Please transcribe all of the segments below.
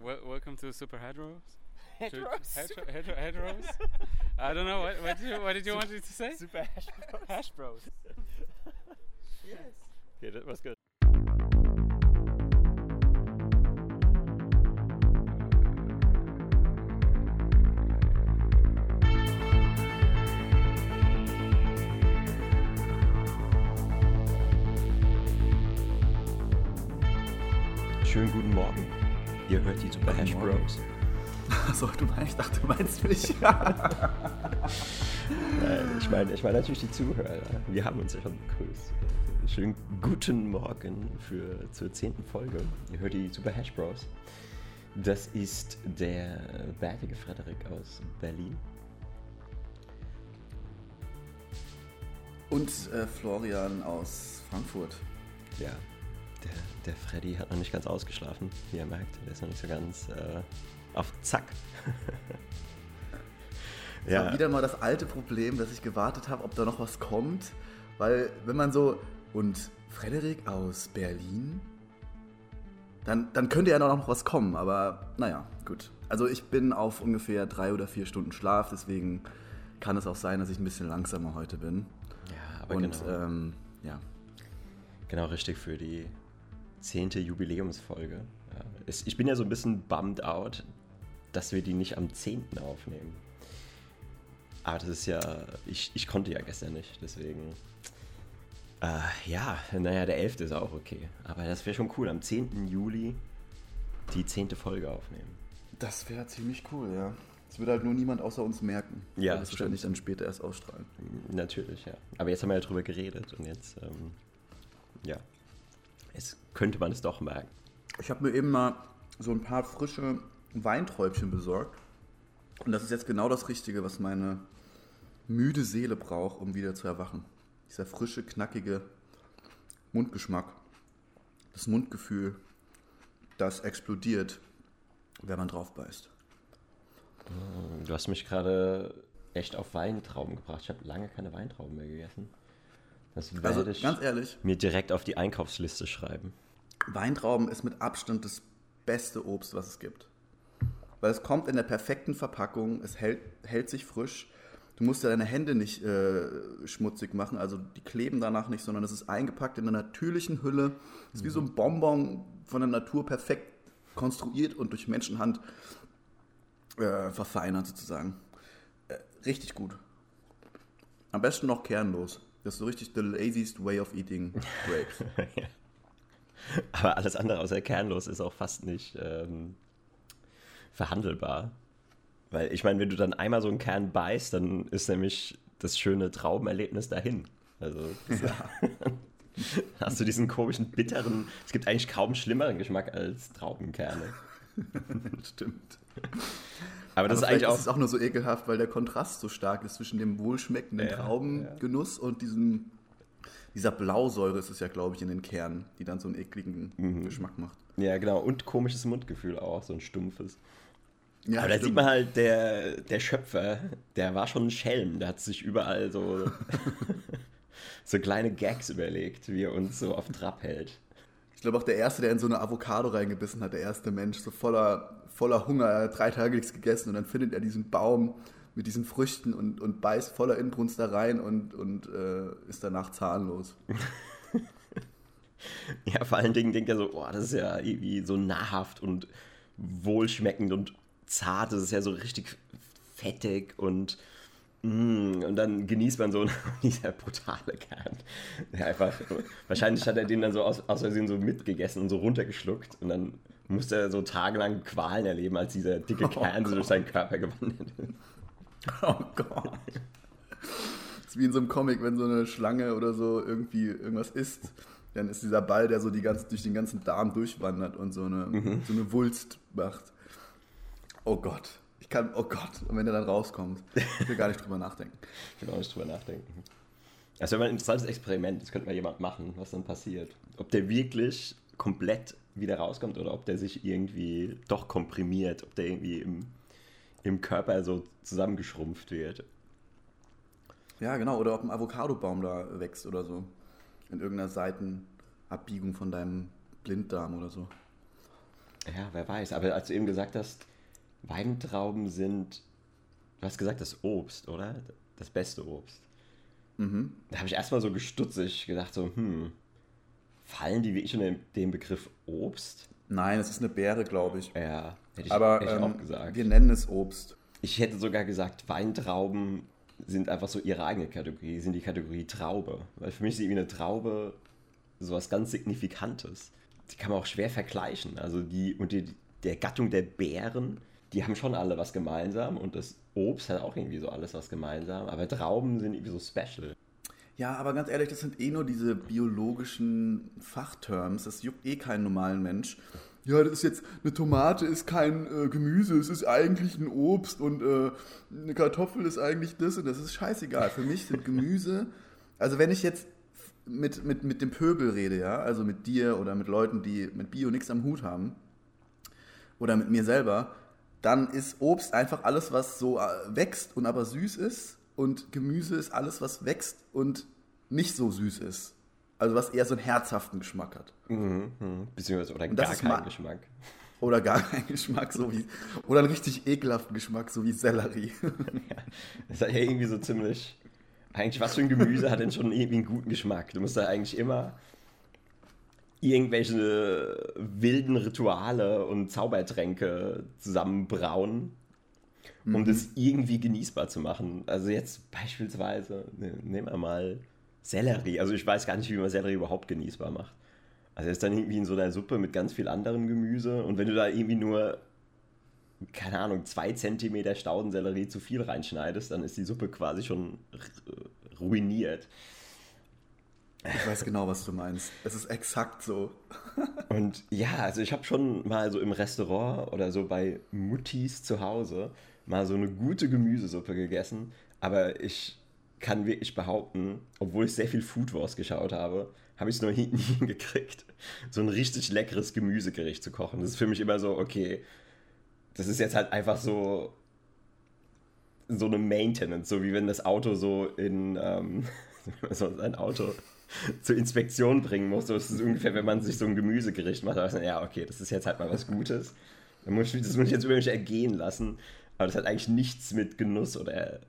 Wel- welcome to Super Hedros. To- Hedros? Hedro- Hedro- Hedros? I don't know. What, what, did, you, what did you want me to say? Super Hash Bros. Hash Bros. yes. Okay, that was good. Ihr hört die Super Hash. Bros. Achso, du meinst, ich dachte, du meinst mich. Ich meine ich meine natürlich die Zuhörer. Wir haben uns ja schon begrüßt. Schönen guten Morgen für, zur zehnten Folge. Ihr hört die Super Hash Bros. Das ist der bärtige Frederik aus Berlin. Und äh, Florian aus Frankfurt. Ja, der, der Freddy hat noch nicht ganz ausgeschlafen, wie ihr merkt. Der ist noch nicht so ganz äh, auf Zack. Das war wieder mal das alte Problem, dass ich gewartet habe, ob da noch was kommt. Weil, wenn man so. Und Frederik aus Berlin? Dann, dann könnte ja noch was kommen, aber naja, gut. Also, ich bin auf ungefähr drei oder vier Stunden Schlaf, deswegen kann es auch sein, dass ich ein bisschen langsamer heute bin. ja, aber Und genau, ähm, ja. genau richtig für die zehnte Jubiläumsfolge. Ja, es, ich bin ja so ein bisschen bummed out, dass wir die nicht am 10. aufnehmen. Aber das ist ja, ich, ich konnte ja gestern nicht, deswegen. Äh, ja, naja, der 11. ist auch okay. Aber das wäre schon cool, am 10. Juli die zehnte Folge aufnehmen. Das wäre ziemlich cool, ja. Das würde halt nur niemand außer uns merken. Ja, das wahrscheinlich dann später erst ausstrahlen. Natürlich, ja. Aber jetzt haben wir ja drüber geredet und jetzt, ähm, ja, könnte man es doch merken. Ich habe mir eben mal so ein paar frische Weinträubchen besorgt. Und das ist jetzt genau das Richtige, was meine müde Seele braucht, um wieder zu erwachen. Dieser frische, knackige Mundgeschmack. Das Mundgefühl, das explodiert, wenn man drauf beißt. Du hast mich gerade echt auf Weintrauben gebracht. Ich habe lange keine Weintrauben mehr gegessen. Das werde Also ich ganz ehrlich, mir direkt auf die Einkaufsliste schreiben. Weintrauben ist mit Abstand das beste Obst, was es gibt. Weil es kommt in der perfekten Verpackung, es hält, hält sich frisch. Du musst ja deine Hände nicht äh, schmutzig machen, also die kleben danach nicht, sondern es ist eingepackt in einer natürlichen Hülle. Es ist wie so ein Bonbon von der Natur perfekt konstruiert und durch Menschenhand äh, verfeinert sozusagen. Äh, richtig gut. Am besten noch kernlos. Das ist so richtig the laziest way of eating grapes. Aber alles andere außer kernlos ist auch fast nicht ähm, verhandelbar. Weil ich meine, wenn du dann einmal so einen Kern beißt, dann ist nämlich das schöne Traubenerlebnis dahin. Also das hast du diesen komischen, bitteren, es gibt eigentlich kaum schlimmeren Geschmack als Traubenkerne. Stimmt. Aber das ist Aber eigentlich vielleicht auch. ist es auch nur so ekelhaft, weil der Kontrast so stark ist zwischen dem wohlschmeckenden Ja, Traubengenuss und diesem, dieser Blausäure ist es ja, glaube ich, in den Kernen, die dann so einen ekligen Mhm. Geschmack macht. Ja, genau. Und komisches Mundgefühl auch, so ein stumpfes. Ja, Aber da stimmt. sieht man halt, der, der Schöpfer, der war schon ein Schelm. Der hat sich überall so, so kleine Gags überlegt, wie er uns so auf Trab hält. Ich glaube auch der Erste, der in so eine Avocado reingebissen hat, der erste Mensch, so voller, voller Hunger, er drei Tage nichts gegessen und dann findet er diesen Baum mit diesen Früchten und, und beißt voller Inbrunst da rein und, und äh, ist danach zahnlos. Ja, vor allen Dingen denkt er so, oh, das ist ja irgendwie so nahrhaft und wohlschmeckend und zart. Das ist ja so richtig fettig und mm, und dann genießt man so dieser brutale Kern. Der einfach, wahrscheinlich hat er den dann so aus, aus Versehen so mitgegessen und so runtergeschluckt und dann musste er so tagelang Qualen erleben, als dieser dicke Kern so durch seinen Körper gewandert ist. Oh Gott. Das ist wie in so einem Comic, wenn so eine Schlange oder so irgendwie irgendwas isst, dann ist dieser Ball, der so die ganze, durch den ganzen Darm durchwandert und so eine, so eine Wulst macht. Oh Gott. Ich kann, oh Gott. Und wenn der dann rauskommt, ich will gar nicht drüber nachdenken. Ich will auch nicht drüber nachdenken. Das wäre mal ein interessantes Experiment. Das könnte mal jemand machen, was dann passiert. Ob der wirklich komplett wieder rauskommt oder ob der sich irgendwie doch komprimiert, ob der irgendwie im, im Körper so zusammengeschrumpft wird. Ja, genau. Oder ob ein Avocadobaum da wächst oder so. In irgendeiner Seitenabbiegung von deinem Blinddarm oder so. Ja, wer weiß. Aber als du eben gesagt hast, Weintrauben sind, du hast gesagt, das Obst, oder? Das beste Obst. Mhm. Da habe ich erstmal so gestutzig gedacht, so, hm, fallen die wirklich unter den Begriff Obst? Nein, es ist eine Beere, glaube ich. Ja, ich, Aber hätte ich ähm, auch gesagt. wir nennen es Obst. Ich hätte sogar gesagt, Weintrauben sind einfach so ihre eigene Kategorie, sind die Kategorie Traube. Weil für mich ist irgendwie eine Traube sowas ganz Signifikantes. Die kann man auch schwer vergleichen. Also die, und die, der Gattung der Beeren, die haben schon alle was gemeinsam und das Obst hat auch irgendwie so alles was gemeinsam. Aber Trauben sind irgendwie so special. Ja, aber ganz ehrlich, das sind eh nur diese biologischen Fachterms. Das juckt eh keinen normalen Mensch. Ja, das ist jetzt, eine Tomate ist kein äh, Gemüse, es ist eigentlich ein Obst und äh, eine Kartoffel ist eigentlich das und das ist scheißegal. Für mich sind Gemüse, also wenn ich jetzt mit, mit, mit dem Pöbel rede, ja, also mit dir oder mit Leuten, die mit Bio nichts am Hut haben oder mit mir selber, dann ist Obst einfach alles, was so äh, wächst und aber süß ist und Gemüse ist alles, was wächst und nicht so süß ist. Also was eher so einen herzhaften Geschmack hat. Mhm, mhm. Beziehungsweise oder gar ist keinen ma- Geschmack. Oder gar keinen Geschmack, so wie. Oder einen richtig ekelhaften Geschmack, so wie Sellerie. Das hat ja irgendwie so ziemlich. Eigentlich, was für ein Gemüse hat denn schon irgendwie einen guten Geschmack? Du musst da eigentlich immer irgendwelche wilden Rituale und Zaubertränke zusammenbrauen, um das irgendwie genießbar zu machen. Also jetzt beispielsweise, ne, nehmen wir mal Sellerie. Also ich weiß gar nicht, wie man Sellerie überhaupt genießbar macht. Also ist dann irgendwie in so einer Suppe mit ganz viel anderem Gemüse und wenn du da irgendwie nur keine Ahnung, zwei Zentimeter Staudensellerie zu viel reinschneidest, dann ist die Suppe quasi schon r- ruiniert. Ich weiß genau, was du meinst. Es ist exakt so. Und ja, also ich habe schon mal so im Restaurant oder so bei Muttis zu Hause mal so eine gute Gemüsesuppe gegessen, aber ich kann wirklich behaupten, obwohl ich sehr viel Food Wars geschaut habe, habe ich es noch nie hingekriegt, so ein richtig leckeres Gemüsegericht zu kochen. Das ist für mich immer so, okay, das ist jetzt halt einfach so so eine Maintenance, so wie wenn das Auto so in ähm, so sein Auto zur Inspektion bringen muss. So ist es ungefähr, wenn man sich so ein Gemüsegericht macht. Da weiß man, ja, okay, das ist jetzt halt mal was Gutes. Dann das muss ich jetzt über mich ergehen lassen. Aber das hat eigentlich nichts mit Genuss oder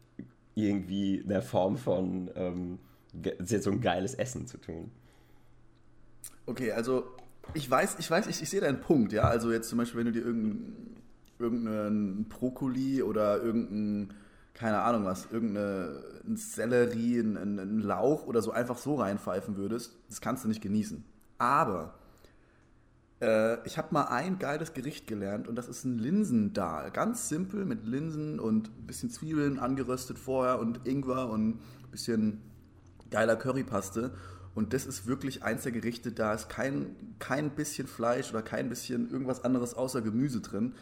irgendwie einer Form von ähm, so ein geiles Essen zu tun. Okay, also ich weiß, ich weiß, ich, ich sehe deinen Punkt, ja. Also jetzt zum Beispiel, wenn du dir irgendeinen irgendeinen Brokkoli oder irgendein, keine Ahnung was, irgendein Sellerie, einen, einen Lauch oder so einfach so reinpfeifen würdest, das kannst du nicht genießen. Aber äh, ich habe mal ein geiles Gericht gelernt und das ist ein Linsendahl. Ganz simpel mit Linsen und ein bisschen Zwiebeln angeröstet vorher und Ingwer und ein bisschen geiler Currypaste. Und das ist wirklich eins der Gerichte, da ist kein, kein bisschen Fleisch oder kein bisschen irgendwas anderes außer Gemüse drin.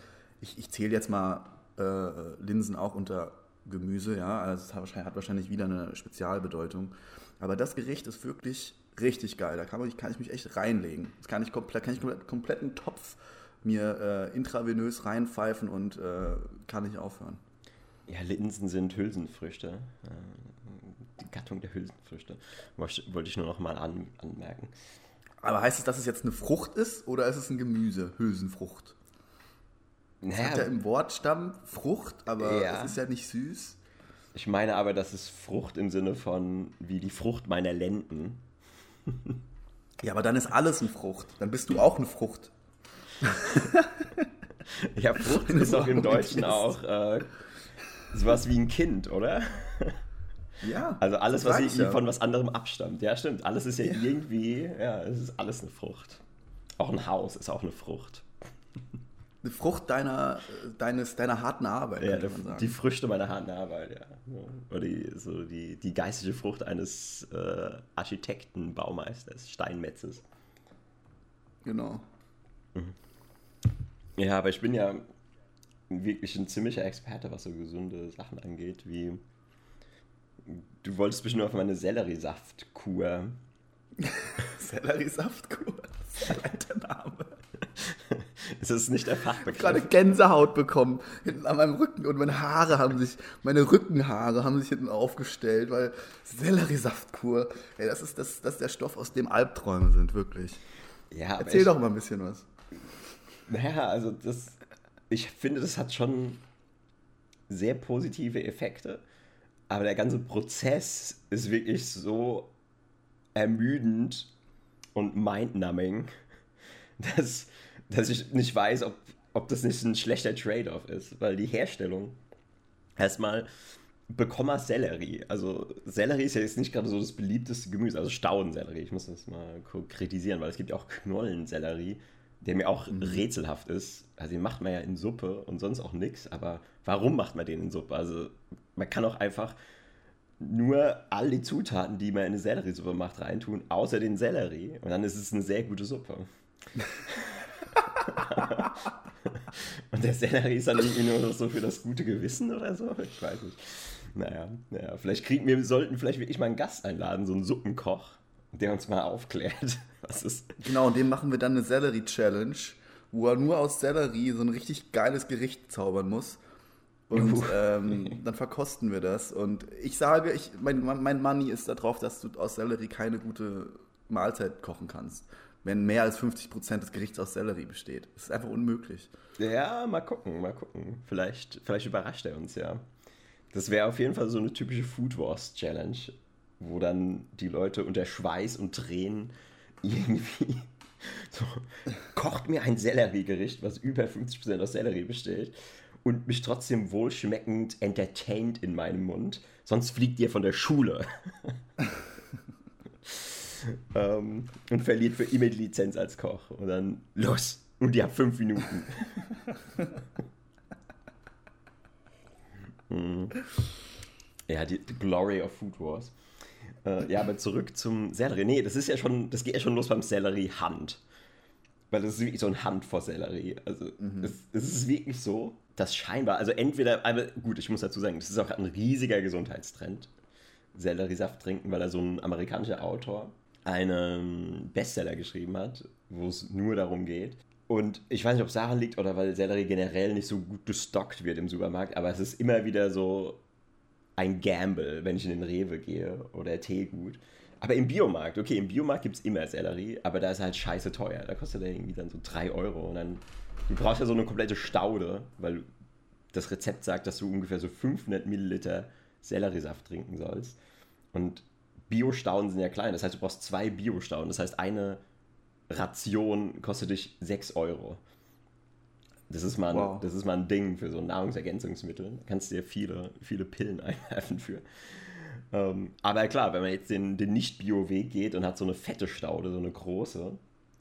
Ich, ich zähle jetzt mal äh, Linsen auch unter Gemüse, ja. Also es hat wahrscheinlich, hat wahrscheinlich wieder eine Spezialbedeutung. Aber das Gericht ist wirklich richtig geil. Da kann, man, kann ich mich echt reinlegen. Das kann ich komplett, kann ich komplett, kompletten Topf mir äh, intravenös reinpfeifen und äh, kann nicht aufhören. Ja, Linsen sind Hülsenfrüchte. Äh, Die Gattung der Hülsenfrüchte. Wollte ich- nur noch mal an, anmerken. Aber heißt es, dass es jetzt eine Frucht ist oder ist es ein Gemüse? Hülsenfrucht. Es hat ja Naja, im Wortstamm Frucht, aber Ja. es ist ja nicht süß. ich meine aber, das ist Frucht im Sinne von wie die Frucht meiner Lenden. Ja, aber dann ist alles eine Frucht. Dann bist du auch eine Frucht. Ja, Frucht ist doch im Deutschen auch äh, sowas wie ein Kind, oder? Ja. Also alles, was irgendwie ja. von was anderem abstammt. Ja, stimmt. Alles ist ja, irgendwie, ja, es ist alles eine Frucht. Auch ein Haus ist auch eine Frucht. Eine Frucht deiner, deines, deiner harten Arbeit, Ja, könnte man sagen. die Früchte meiner harten Arbeit, ja. Oder die, so die, die geistige Frucht eines äh, Architekten, Baumeisters, Steinmetzes. genau. Ja, aber ich bin ja wirklich ein ziemlicher Experte, was so gesunde Sachen angeht, wie du wolltest bestimmt auf meine Selleriesaftkur. Selleriesaftkur. Das ist allein der Name. Ist das nicht der Ich habe Fachbegriff? gerade Gänsehaut bekommen hinten an meinem Rücken und meine Haare haben sich, meine Rückenhaare haben sich hinten aufgestellt, weil Selleriesaftkur, ey, das ist, das, das ist der Stoff, aus dem Albträume sind, wirklich. Ja, Erzähl ich, doch mal ein bisschen was. Naja, also das, ich finde, das hat schon sehr positive Effekte, aber der ganze Prozess ist wirklich so ermüdend und mindnumbing, dass, dass ich nicht weiß, ob, ob das nicht ein schlechter Trade-off ist, weil die Herstellung erstmal bekomme Sellerie. Also Sellerie ist ja jetzt nicht gerade so das beliebteste Gemüse, also Staudensellerie. Ich muss das mal kritisieren, weil es gibt ja auch Knollensellerie, der mir auch mhm. rätselhaft ist. Also den macht man ja in Suppe und sonst auch nichts, aber warum macht man den in Suppe? Also man kann auch einfach nur all die Zutaten, die man in eine Selleriesuppe macht, reintun, außer den Sellerie. Und dann ist es eine sehr gute Suppe. und der Sellerie ist dann irgendwie nur noch so für das gute Gewissen oder so? Ich weiß nicht. Naja, naja vielleicht kriegen wir sollten vielleicht wirklich mal einen Gast einladen, so einen Suppenkoch, der uns mal aufklärt, was ist. Genau, und dem machen wir dann eine Sellerie-Challenge, wo er nur aus Sellerie so ein richtig geiles Gericht zaubern muss. Und ähm, dann verkosten wir das. Und ich sage, ich, mein, mein Money ist darauf, dass du aus Sellerie keine gute Mahlzeit kochen kannst. Wenn mehr als 50% des Gerichts aus Sellerie besteht. Das ist einfach unmöglich. Ja, mal gucken, mal gucken. Vielleicht, vielleicht überrascht er uns ja. Das wäre auf jeden Fall so eine typische Food Wars Challenge, wo dann die Leute unter Schweiß und Tränen irgendwie so, kocht mir ein Selleriegericht, was über 50% aus Sellerie besteht und mich trotzdem wohlschmeckend entertained in meinem Mund. Sonst fliegt ihr von der Schule. ähm, und verliert für immer die Lizenz als Koch. Und dann los. Und ihr habt fünf Minuten. hm. Ja, die, die, Glory of Food Wars. Äh, ja, aber zurück zum Sellerie. Nee, das ist ja schon, das geht ja schon los beim Sellerie Hand. Weil das ist wirklich so ein Hand vor Sellerie. Also, mhm. es, es ist wirklich so, dass scheinbar, also entweder, aber gut, ich muss dazu sagen, das ist auch ein riesiger Gesundheitstrend. Selleriesaft trinken, weil er so ein amerikanischer Autor einen Bestseller geschrieben hat, wo es nur darum geht. Und ich weiß nicht, ob es daran liegt oder weil Sellerie generell nicht so gut gestockt wird im Supermarkt, aber es ist immer wieder so ein Gamble, wenn ich in den Rewe gehe oder Teegut. Aber im Biomarkt, okay, im Biomarkt gibt es immer Sellerie, aber da ist halt scheiße teuer. Da kostet er irgendwie dann so 3 Euro und dann, du brauchst ja so eine komplette Staude, weil das Rezept sagt, dass du ungefähr so 500 Milliliter Selleriesaft trinken sollst. Und Bio-Stauden sind ja klein, das heißt, du brauchst zwei Bio-Stauden. Das heißt, eine Ration kostet dich 6 Euro. Das ist, mal ein, wow. das ist mal ein Ding für so Nahrungsergänzungsmittel. Da kannst du dir viele, viele Pillen einwerfen für. Ähm, aber klar, wenn man jetzt den, den Nicht-Bio-Weg geht und hat so eine fette Staude, so eine große,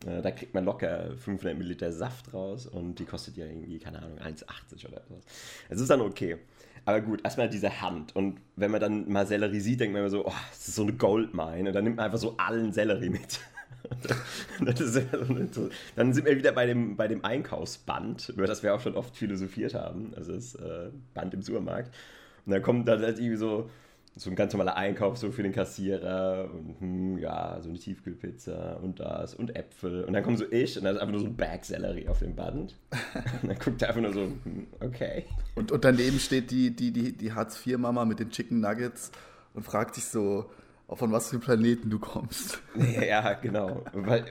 äh, da kriegt man locker 500 Milliliter Saft raus und die kostet ja irgendwie, keine Ahnung, 1,80 oder so. Es ist dann okay. Aber gut, erstmal diese Hand. Und wenn man dann mal Sellerie sieht, denkt man immer so, oh, das ist so eine Goldmine. Und dann nimmt man einfach so allen Sellerie mit. dann sind wir wieder bei dem, bei dem Einkaufsband, über das wir auch schon oft philosophiert haben. Also das äh, Band im Supermarkt. Und dann kommt dann halt irgendwie so so ein ganz normaler Einkauf so für den Kassierer und hm, ja, so eine Tiefkühlpizza und das und Äpfel. Und dann kommt so ich und da ist einfach nur so ein Bag Sellerie auf dem Band. und dann guckt er einfach nur so, hm, okay. Und, und daneben steht die, die, die, die Hartz-IV-Mama mit den Chicken Nuggets und fragt sich so, von was für Planeten du kommst. Ja, genau.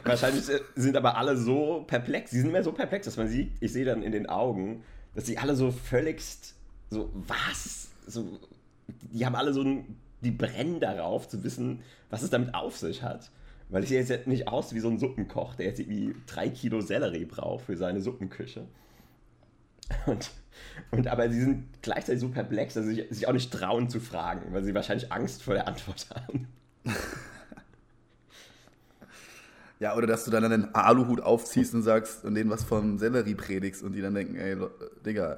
Wahrscheinlich sind aber alle so perplex. Sie sind immer so perplex, dass man sieht, ich sehe dann in den Augen, dass sie alle so völligst so, was? So, die haben alle so ein, die brennen darauf zu wissen, was es damit auf sich hat. Weil ich sehe jetzt nicht aus wie so ein Suppenkoch, der jetzt irgendwie drei Kilo Sellerie braucht für seine Suppenküche. Und, und aber sie sind gleichzeitig so perplex, dass sie sich auch nicht trauen zu fragen, weil sie wahrscheinlich Angst vor der Antwort haben. Ja, oder dass du dann einen Aluhut aufziehst und sagst und denen was von Sellerie predigst und die dann denken, ey, Digga,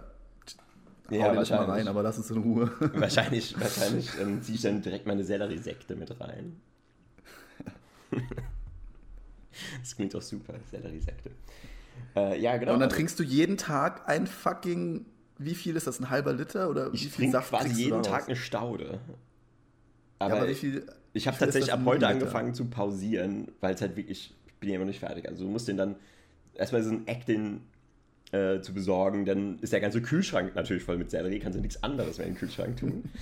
ja, wahrscheinlich. Mal rein, aber lass uns in Ruhe. Wahrscheinlich, wahrscheinlich ähm, ziehe ich dann direkt meine Sellerie-Sekte mit rein. das klingt doch super, Sellerie-Sekte. Äh, ja, genau. Und dann trinkst du jeden Tag ein fucking, wie viel ist das, ein halber Liter? Oder ich trinke quasi jeden Tag eine Staude. Aber, ja, aber wie viel, ich habe tatsächlich ab heute angefangen zu pausieren, weil es halt wirklich, ich bin ja immer nicht fertig. Also du musst den dann erstmal so ein Eck den äh, zu besorgen, dann ist der ganze Kühlschrank natürlich voll mit Sellerie, kannst du nichts anderes mehr in den Kühlschrank tun.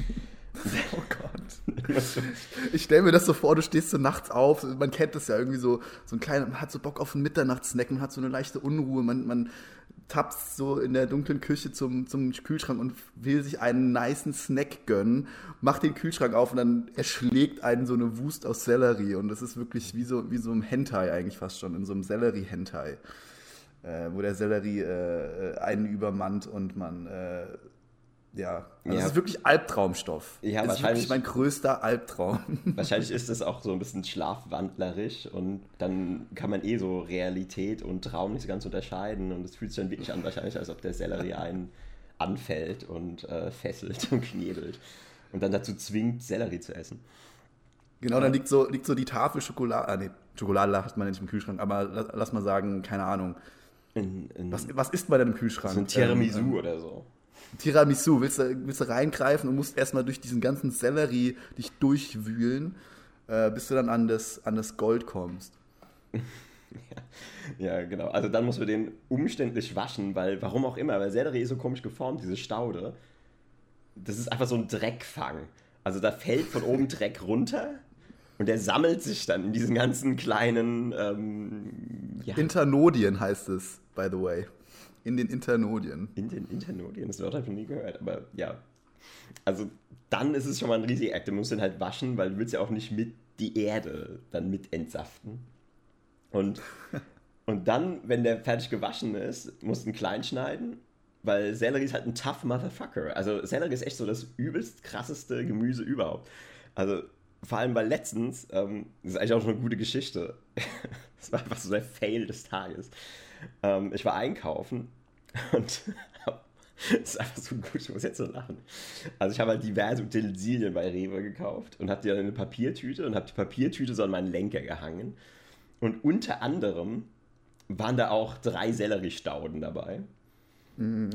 Oh Gott. Ich stelle mir das so vor, du stehst so nachts auf, man kennt das ja irgendwie so, so ein kleiner, man hat so Bock auf einen Mitternachtssnack, man hat so eine leichte Unruhe, man, man tapst so in der dunklen Küche zum, zum Kühlschrank und will sich einen niceen Snack gönnen, macht den Kühlschrank auf und dann erschlägt einen so eine Wust aus Sellerie und das ist wirklich wie so, wie so ein Hentai eigentlich fast schon, in so einem Sellerie-Hentai, äh, wo der Sellerie äh, einen übermannt und man äh, ja, also Ja. es ist wirklich Albtraumstoff. Ja, das ist wirklich mein größter Albtraum. Wahrscheinlich ist es auch so ein bisschen schlafwandlerisch und dann kann man eh so Realität und Traum nicht so ganz unterscheiden und es fühlt sich dann wirklich an, wahrscheinlich, als ob der Sellerie einen anfällt und äh, fesselt und knebelt und dann dazu zwingt, Sellerie zu essen. Genau, dann liegt so, liegt so die Tafel Schokolade, ah, nee, Schokolade hat man nicht im Kühlschrank, aber lass, lass mal sagen, keine Ahnung. In, in Was, was isst man denn im Kühlschrank? so ein Tiramisu Ähm, oder so. Tiramisu, willst du, willst du reingreifen und musst erstmal durch diesen ganzen Sellerie dich durchwühlen, äh, bis du dann an das, an das Gold kommst. Ja, genau. Also dann muss man den umständlich waschen, weil, warum auch immer, weil Sellerie ist so komisch geformt, diese Staude. Das ist einfach so ein Dreckfang. Also da fällt von oben Dreck runter und der sammelt sich dann in diesen ganzen kleinen, ähm, ja, Internodien heißt es, by the way. In den Internodien. in den Internodien. Das Wort habe ich noch nie gehört, aber ja. Also dann ist es schon mal ein riesiger Act. Du musst den halt waschen, weil du willst ja auch nicht mit die Erde dann mit entsaften. Und, und dann, wenn der fertig gewaschen ist, musst du ihn klein schneiden, weil Sellerie ist halt ein tough Motherfucker. Also Sellerie ist echt so das übelst krasseste Gemüse überhaupt. Also vor allem weil letztens, ähm, das ist eigentlich auch schon eine gute Geschichte, das war einfach so der Fail des Tages. Ähm, ich war einkaufen und das ist einfach so gut, ich muss jetzt so lachen. Also ich habe halt diverse Utensilien bei Rewe gekauft und habe die dann in eine Papiertüte und habe die Papiertüte so an meinen Lenker gehangen. Und unter anderem waren da auch drei Selleriestauden dabei.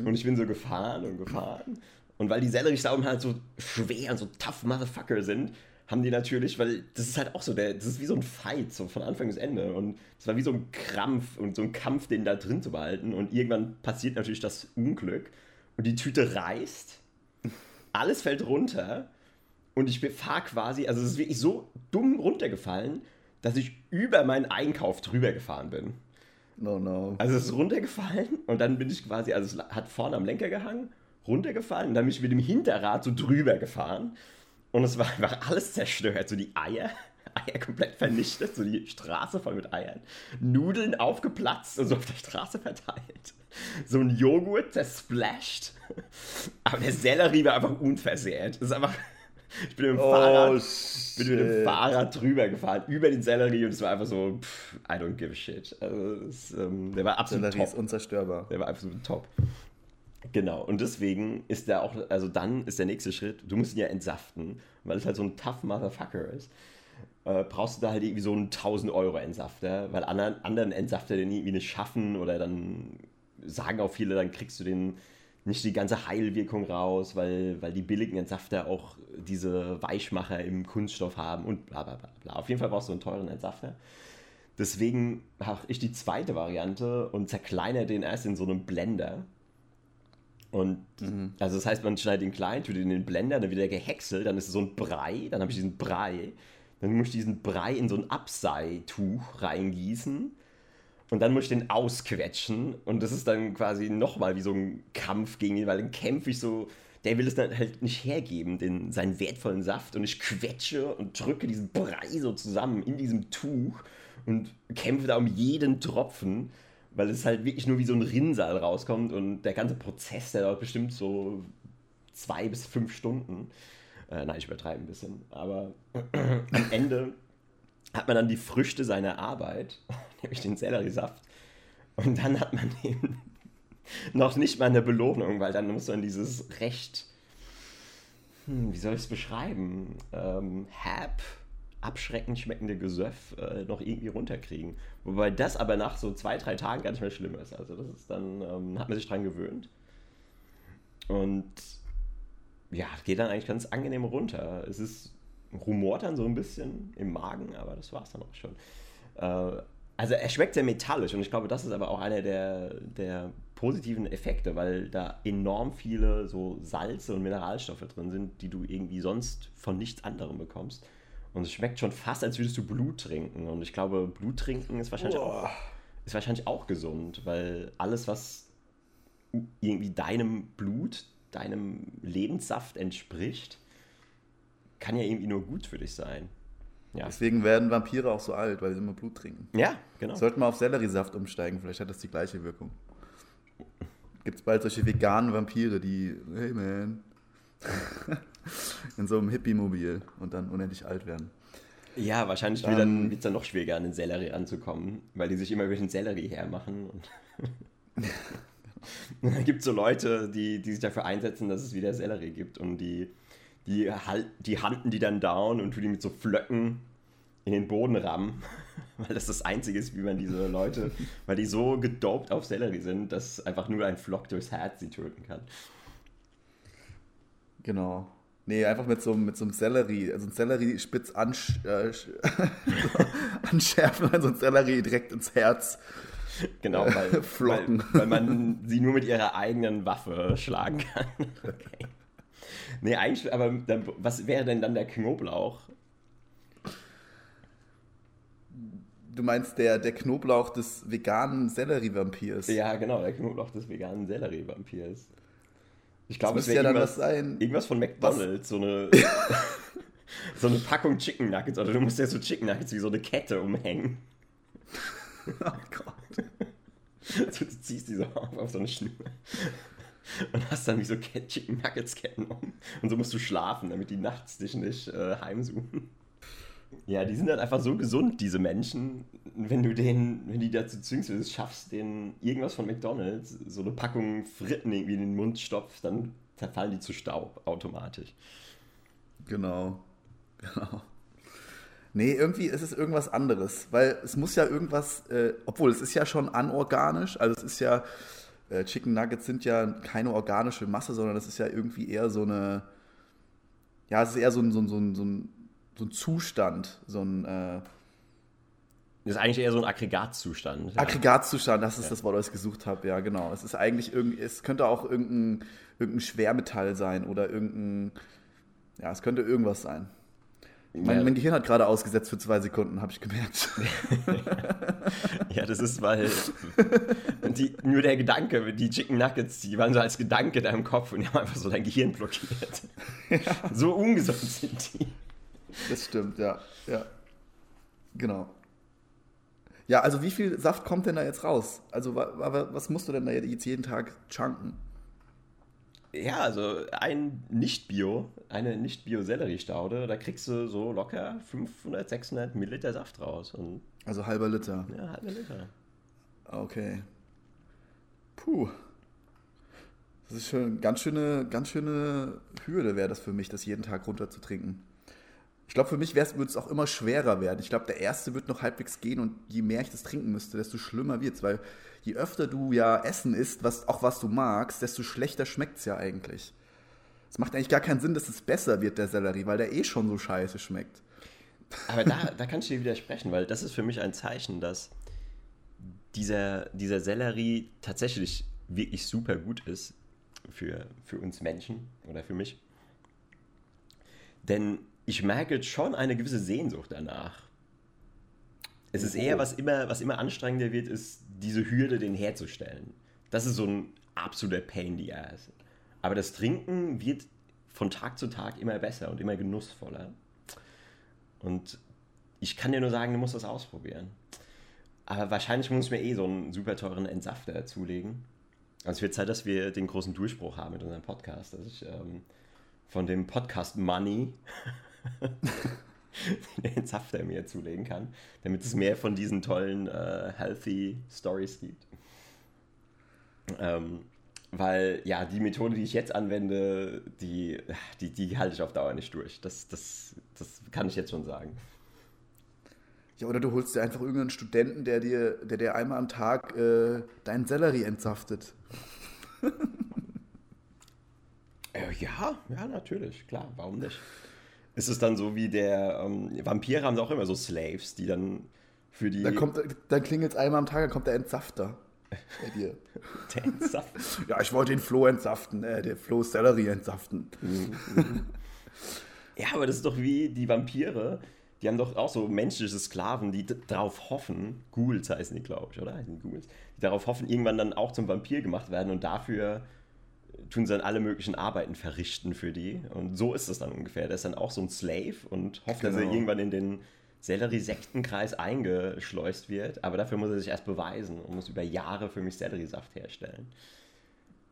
Und ich bin so gefahren und gefahren. Und weil die Selleriestauden halt so schwer und so tough Motherfucker sind, haben die natürlich, weil das ist halt auch so, der, das ist wie so ein Fight, so von Anfang bis Ende. Und es war wie so ein Krampf und so ein Kampf, den da drin zu behalten. Und irgendwann passiert natürlich das Unglück. Und die Tüte reißt, alles fällt runter. Und ich fahre quasi, also es ist wirklich so dumm runtergefallen, dass ich über meinen Einkauf drüber gefahren bin. No, no. Also es ist runtergefallen und dann bin ich quasi, also es hat vorne am Lenker gehangen, runtergefallen und dann bin ich mit dem Hinterrad so drüber gefahren und es war einfach alles zerstört, so die Eier, Eier komplett vernichtet, so die Straße voll mit Eiern, Nudeln aufgeplatzt und so auf der Straße verteilt, so ein Joghurt zersplashed, aber der Sellerie war einfach unversehrt. Das ist einfach, ich bin mit dem Fahrrad, bin mit dem. Fahrrad drüber gefahren, über den Sellerie und es war einfach so, pff, I don't give a shit. Also, es, ähm, der war absolut Sellerie ist top. unzerstörbar. Der war absolut top. Genau, und deswegen ist der auch, also dann ist der nächste Schritt, du musst ihn ja entsaften, weil es halt so ein tough Motherfucker ist. Äh, brauchst du da halt irgendwie so einen 1000 Euro Entsafter, weil anderen, anderen Entsafter den irgendwie nicht schaffen oder dann sagen auch viele, dann kriegst du den nicht die ganze Heilwirkung raus, weil, weil die billigen Entsafter auch diese Weichmacher im Kunststoff haben und bla bla bla bla. Auf jeden Fall brauchst du einen teuren Entsafter. Deswegen mache ich die zweite Variante und zerkleinere den erst in so einem Blender. Und also das heißt, man schneidet ihn klein, tut ihn in den Blender, dann wird er gehäckselt, dann ist es so ein Brei, dann habe ich diesen Brei. Dann muss ich diesen Brei in so ein Abseituch reingießen und dann muss ich den ausquetschen. Und das ist dann quasi nochmal wie so ein Kampf gegen ihn, weil dann kämpfe ich so, der will es dann halt nicht hergeben, den, seinen wertvollen Saft. Und ich quetsche und drücke diesen Brei so zusammen in diesem Tuch und kämpfe da um jeden Tropfen, weil es halt wirklich nur wie so ein Rinnsal rauskommt und der ganze Prozess, der dauert bestimmt so zwei bis fünf Stunden. Äh, nein, ich übertreibe ein bisschen, aber am Ende hat man dann die Früchte seiner Arbeit, nämlich den Selleriesaft. Und dann hat man eben noch nicht mal eine Belohnung, weil dann muss man dieses recht, hm, wie soll ich es beschreiben, ähm, herb, abschreckend schmeckende Gesöff äh, noch irgendwie runterkriegen. Wobei das aber nach so zwei, drei Tagen gar nicht mehr schlimm ist. Also das ist dann, ähm, hat man sich dran gewöhnt. Und ja, geht dann eigentlich ganz angenehm runter. Es ist rumort dann so ein bisschen im Magen, aber das war es dann auch schon. Äh, also er schmeckt sehr metallisch und ich glaube, das ist aber auch einer der, der positiven Effekte, weil da enorm viele so Salze und Mineralstoffe drin sind, die du irgendwie sonst von nichts anderem bekommst. Und es schmeckt schon fast, als würdest du Blut trinken. Und ich glaube, Blut trinken ist wahrscheinlich, auch, ist wahrscheinlich auch gesund, weil alles, was irgendwie deinem Blut, deinem Lebenssaft entspricht, kann ja irgendwie nur gut für dich sein. Ja, Deswegen werden Vampire auch so alt, weil sie immer Blut trinken. ja genau. Sollten wir auf Selleriesaft umsteigen, vielleicht hat das die gleiche Wirkung. Gibt es bald solche veganen Vampire, die, hey man, in so einem Hippie-Mobil und dann unendlich alt werden. Ja, wahrscheinlich wird dann, wird's dann noch schwieriger, an den Sellerie anzukommen, weil die sich immer über den Sellerie hermachen. Und Und dann gibt es so Leute, die, die sich dafür einsetzen, dass es wieder Sellerie gibt und die, die, halt, die handen die dann down und tun die mit so Flöcken in den Boden rammen, weil das das Einzige ist, wie man diese Leute, weil die so gedopt auf Sellerie sind, dass einfach nur ein Flock durchs Herz sie töten kann. Genau. Nee, einfach mit so, mit so einem Sellerie, also ein Sellerie-Spitz ansch äh, sch- anschärfen und so ein Sellerie direkt ins Herz. Genau, weil, weil, weil man sie nur mit ihrer eigenen Waffe schlagen kann. Okay. Nee, eigentlich, aber dann, was wäre denn dann der Knoblauch? Du meinst der, der Knoblauch des veganen Sellerie-Vampirs? Ja, genau, der Knoblauch des veganen Sellerie-Vampirs. Ich glaube, es wäre ja irgendwas, was sein. irgendwas von McDonalds, so eine, so eine Packung Chicken Nuggets. Oder du musst ja so Chicken Nuggets wie so eine Kette umhängen. Oh Gott. So, du ziehst die so auf, auf so eine Schnur. Und hast dann wie so Chicken Nuggets Ketten um. Und so musst du schlafen, damit die nachts dich nicht äh, heimsuchen. Ja, die sind dann einfach so gesund, diese Menschen. Wenn du denen, wenn die dazu zwingst, es schaffst, denen irgendwas von McDonalds, so eine Packung Fritten irgendwie in den Mund stopfst, dann zerfallen die zu Staub automatisch. Genau. Genau. Nee, irgendwie ist es irgendwas anderes, weil es muss ja irgendwas, äh, obwohl es ist ja schon anorganisch, also es ist ja, äh, Chicken Nuggets sind ja keine organische Masse, sondern das ist ja irgendwie eher so eine, ja, es ist eher so ein, so ein, so ein, so ein, so ein Zustand, so ein äh, Das ist eigentlich eher so ein Aggregatzustand. ja. Aggregatzustand, das ist das Wort, das ich gesucht habe, ja, genau. Es ist eigentlich irgendwie, es könnte auch irgendein, irgendein Schwermetall sein oder irgendein, ja, es könnte irgendwas sein. Mein, Ja. mein Gehirn hat gerade ausgesetzt für zwei Sekunden, habe ich gemerkt. Ja, das ist, weil die, nur der Gedanke, die Chicken Nuggets, die waren so als Gedanke in deinem Kopf und die haben einfach so dein Gehirn blockiert. So ungesund sind die. Das stimmt, ja. ja. Genau. Ja, also wie viel Saft kommt denn da jetzt raus? Also wa- wa- was musst du denn da jetzt jeden Tag chunken? Ja, also ein Nicht-Bio, eine Nicht-Bio-Sellerie-Staude, da kriegst du so locker 500, 600 Milliliter Saft raus. Und Also halber Liter. ja, halbe Liter. Okay. Puh. Das ist schon ganz schöne, ganz schöne Hürde wäre das für mich, das jeden Tag runter zu trinken. Ich glaube, für mich würde es auch immer schwerer werden. Ich glaube, der erste wird noch halbwegs gehen und je mehr ich das trinken müsste, desto schlimmer wird es, weil je öfter du ja Essen isst, was, auch was du magst, desto schlechter schmeckt es ja eigentlich. Es macht eigentlich gar keinen Sinn, dass es besser wird, der Sellerie, weil der eh schon so scheiße schmeckt. Aber da, da kann ich dir widersprechen, weil das ist für mich ein Zeichen, dass dieser, dieser Sellerie tatsächlich wirklich super gut ist für, für uns Menschen oder für mich. Denn ich merke jetzt schon eine gewisse Sehnsucht danach. Es ist eher, was immer, was immer anstrengender wird, ist diese Hürde, den herzustellen. Das ist so ein absoluter Pain in the Ass. Aber das Trinken wird von Tag zu Tag immer besser und immer genussvoller. Und ich kann dir nur sagen, du musst das ausprobieren. Aber wahrscheinlich muss ich mir eh so einen super teuren Entsafter zulegen. Also es wird Zeit, dass wir den großen Durchbruch haben mit unserem Podcast, dass ich ähm, von dem Podcast Money den Entsafter mir zulegen kann, damit es mehr von diesen tollen äh, healthy Stories gibt. Ähm, weil ja, die Methode, die ich jetzt anwende, die, die, die halte ich auf Dauer nicht durch. Das, das, das kann ich jetzt schon sagen. Ja, oder du holst dir einfach irgendeinen Studenten, der dir, der dir einmal am Tag äh, deinen Sellerie entsaftet. Äh, ja, ja, natürlich, klar, warum nicht? Ist es dann so wie der ähm, Vampire haben auch immer so Slaves, die dann für die. Dann, kommt, dann klingelt es einmal am Tag, dann kommt der Entsafter. bei dir? Der Entsaften. Ja, ich wollte den Flo entsaften, äh, den Flo Celery entsaften. Ja, aber das ist doch wie die Vampire. Die haben doch auch so menschliche Sklaven, die darauf hoffen, Ghouls heißen die, glaube ich, oder? Heißen die Ghouls? Die darauf hoffen, irgendwann dann auch zum Vampir gemacht werden und dafür tun sie dann alle möglichen Arbeiten verrichten für die. Und so ist es dann ungefähr. Der ist dann auch so ein Slave und hofft, dass er Genau. irgendwann in den Sellerie-Sektenkreis eingeschleust wird. Aber dafür muss er sich erst beweisen und muss über Jahre für mich Selleriesaft herstellen.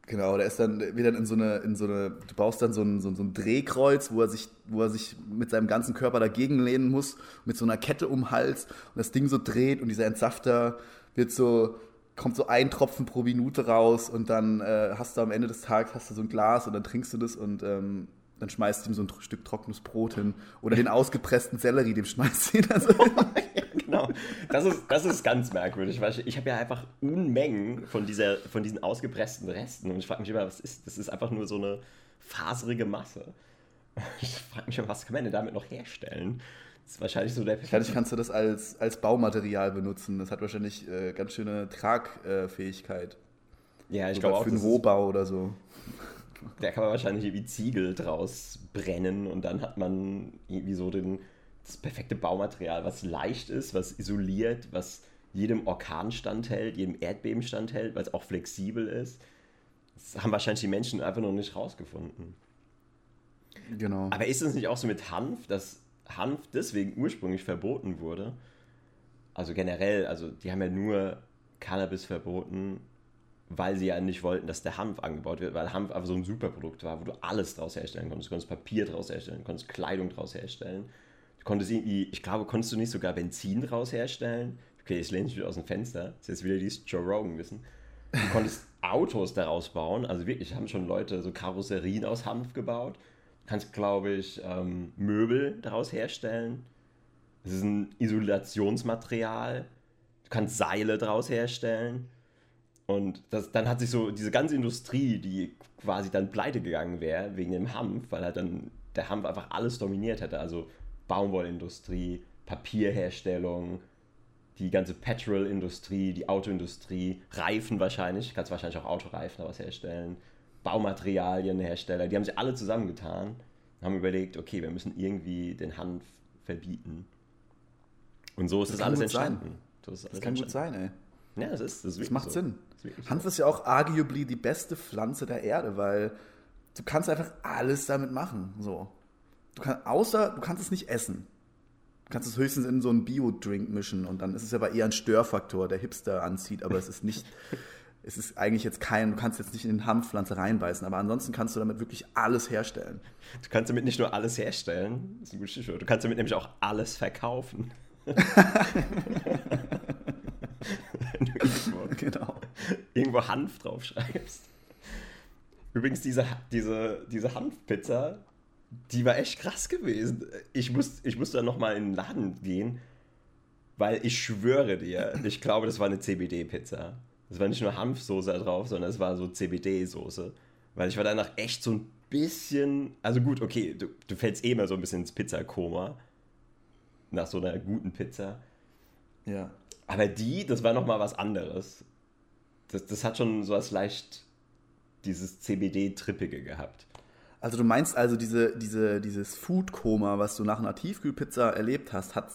Genau, der ist dann wieder in so eine, in so eine, du baust dann so ein, so ein, so ein Drehkreuz, wo er sich, wo er sich mit seinem ganzen Körper dagegen lehnen muss, mit so einer Kette um den Hals und das Ding so dreht und dieser Entsafter wird so, kommt so ein Tropfen pro Minute raus und dann äh, hast du am Ende des Tages hast du so ein Glas und dann trinkst du das und ähm, dann schmeißt du ihm so ein Stück trockenes Brot hin. Oder den ausgepressten Sellerie, dem schmeißt du ihn dann so hin. genau. Das ist, das ist ganz merkwürdig, weil ich, ich habe ja einfach Unmengen von, dieser, von diesen ausgepressten Resten und ich frage mich immer, was ist das? ist einfach nur so eine faserige Masse. Ich frage mich immer, was kann man denn damit noch herstellen? Das ist wahrscheinlich so der Wahrscheinlich kannst du das als, als Baumaterial benutzen. Das hat wahrscheinlich äh, ganz schöne Tragfähigkeit. Ja, ich So glaube auch, für einen Rohbau oder so. da kann man wahrscheinlich irgendwie Ziegel draus brennen und dann hat man irgendwie so den, das perfekte Baumaterial, was leicht ist, was isoliert, was jedem Orkan standhält, jedem Erdbeben standhält, weil es auch flexibel ist. Das haben wahrscheinlich die Menschen einfach noch nicht rausgefunden. Genau. Aber ist es nicht auch so mit Hanf, dass Hanf deswegen ursprünglich verboten wurde? Also generell, also die haben ja nur Cannabis verboten, weil sie ja nicht wollten, dass der Hanf angebaut wird, weil Hanf einfach so ein Superprodukt war, wo du alles draus herstellen konntest. Du konntest Papier draus herstellen, du konntest Kleidung draus herstellen. Du konntest irgendwie, ich glaube, konntest du nicht sogar Benzin draus herstellen? Okay, ich lehne mich wieder aus dem Fenster. Das ist jetzt wieder dieses Joe Rogan-Wissen. Du konntest Autos daraus bauen. Also wirklich, haben schon Leute so Karosserien aus Hanf gebaut. Du kannst, glaube ich, ähm, Möbel daraus herstellen. Es ist ein Isolationsmaterial. Du kannst Seile daraus herstellen. Und das, dann hat sich so diese ganze Industrie, die quasi dann pleite gegangen wäre wegen dem Hanf, weil halt dann der Hanf einfach alles dominiert hätte. Also Baumwollindustrie, Papierherstellung, die ganze Petrolindustrie, die Autoindustrie, Reifen wahrscheinlich, kannst wahrscheinlich auch Autoreifen daraus herstellen, Baumaterialienhersteller, die haben sich alle zusammengetan und haben überlegt, okay, wir müssen irgendwie den Hanf verbieten. Und so ist das, kann alles gut entstanden. So ist Das alles kann gut entstanden. sein, ey. Ja, das ist das, ist Das macht so. Sinn. Das ist Hanf so. ist ja auch arguably die beste Pflanze der Erde, weil du kannst einfach alles damit machen. So. Du kannst, außer du kannst es nicht essen. Du kannst es höchstens in so einen Bio-Drink mischen und dann ist es aber eher ein Störfaktor, der Hipster anzieht, aber es ist nicht, es ist eigentlich jetzt kein, du kannst jetzt nicht in den Hanfpflanze reinbeißen, aber ansonsten kannst du damit wirklich alles herstellen. Du kannst damit nicht nur alles herstellen, das ist ein gutes Stichwort, du kannst damit nämlich auch alles verkaufen. Wenn du irgendwo, Genau. irgendwo Hanf draufschreibst. Übrigens, diese, diese, diese Hanfpizza, die war echt krass gewesen. Ich, muss, ich musste dann nochmal in den Laden gehen, weil ich schwöre dir, ich glaube, das war eine CBD-Pizza. Das war nicht nur Hanfsoße da drauf, sondern es war so CBD-Soße. Weil ich war danach echt so ein bisschen. Also gut, okay, du, du fällst eh mal so ein bisschen ins Pizzakoma. Nach so einer guten Pizza. Ja. Aber die, das war nochmal was anderes. Das, das hat schon so was leicht dieses CBD-Trippige gehabt. Also du meinst also, diese, diese, dieses Food-Koma, was du nach einer Tiefkühlpizza erlebt hast, hat,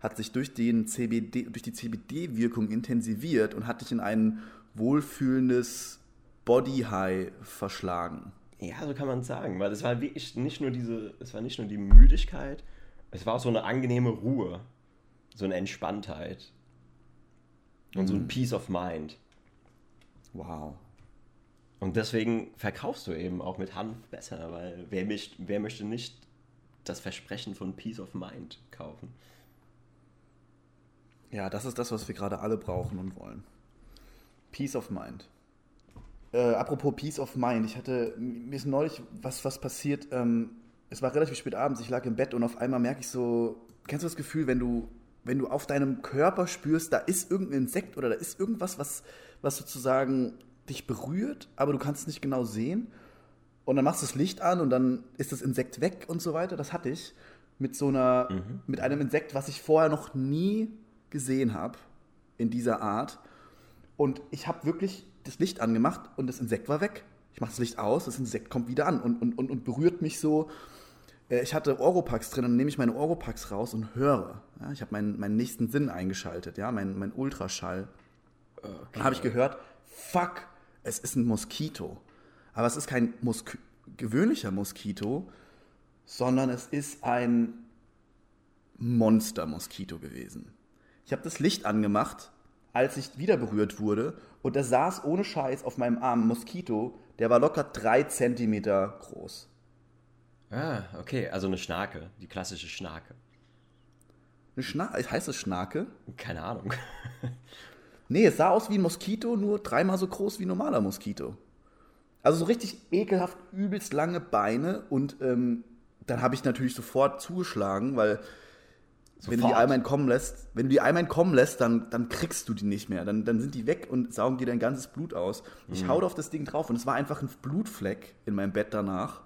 hat sich durch, den CBD, durch die CBD-Wirkung intensiviert und hat dich in ein wohlfühlendes Body-High verschlagen. Ja, so kann man sagen, weil es war wirklich nicht nur diese, es war nicht nur die Müdigkeit, es war auch so eine angenehme Ruhe, so eine Entspanntheit und so ein Peace of Mind. Wow. Und deswegen verkaufst du eben auch mit Hanf besser, weil wer, mich, wer möchte nicht das Versprechen von Peace of Mind kaufen? Ja, das ist das, was wir gerade alle brauchen und wollen. Peace of Mind. Äh, apropos Peace of Mind, ich hatte, mir ist neulich was, was passiert, ähm, es war relativ spät abends, ich lag im Bett und auf einmal merke ich so, kennst du das Gefühl, wenn du, wenn du auf deinem Körper spürst, da ist irgendein Insekt oder da ist irgendwas, was, was sozusagen dich berührt, aber du kannst es nicht genau sehen. Und dann machst du das Licht an und dann ist das Insekt weg und so weiter. Das hatte ich mit so einer, mit einem Insekt, was ich vorher noch nie gesehen habe in dieser Art. Und ich habe wirklich das Licht angemacht und das Insekt war weg. Ich mache das Licht aus, das Insekt kommt wieder an und, und, und, und berührt mich so. Äh, Ich hatte Oropax drin und dann nehme ich meine Oropax raus und höre. Ja, ich habe meinen, meinen nächsten Sinn eingeschaltet, ja, mein, mein Ultraschall. Dann habe ich gehört, fuck, es ist ein Moskito. Aber es ist kein Mosk gewöhnlicher Moskito, sondern es ist ein Monster-Moskito gewesen. Ich habe das Licht angemacht, als ich wieder berührt wurde, und da saß ohne Scheiß auf meinem Arm ein Moskito, der war locker drei Zentimeter groß. Ah, okay, also eine Schnake, die klassische Schnake. Eine Schna heißt es Schnake? Keine Ahnung. Nee, es sah aus wie ein Moskito, nur dreimal so groß wie ein normaler Moskito. Also so richtig ekelhaft, übelst lange Beine und ähm, dann habe ich natürlich sofort zugeschlagen, weil wenn du die Sofort? einmal entkommen lässt, wenn du die einmal entkommen lässt, dann, dann kriegst du die nicht mehr. Dann, dann sind die weg und saugen dir dein ganzes Blut aus. Ich hau auf das Ding drauf und es war einfach ein Blutfleck in meinem Bett danach.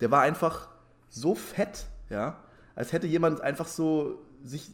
Der war einfach so fett, ja, als hätte jemand einfach so sich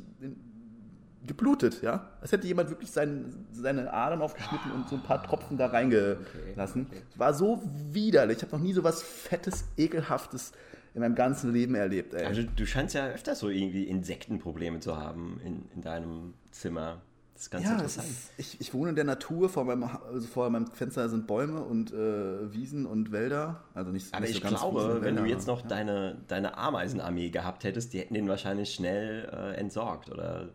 geblutet, ja. Als hätte jemand wirklich sein, seine Adern aufgeschnitten und so ein paar Tropfen da reingelassen. okay. Es war so widerlich. Ich habe noch nie so was Fettes, Ekelhaftes in meinem ganzen Leben erlebt, ey. Also du scheinst ja öfters so irgendwie Insektenprobleme zu haben in, in deinem Zimmer. Das ist ganz ja, es interessant. ist, ich, ich wohne in der Natur, vor meinem, also vor meinem Fenster sind Bäume und äh, Wiesen und Wälder. Also nicht, Aber nicht ich so glaube, Wiesen wenn du jetzt noch ja. deine, deine Ameisenarmee gehabt hättest, die hätten den wahrscheinlich schnell äh, entsorgt, oder?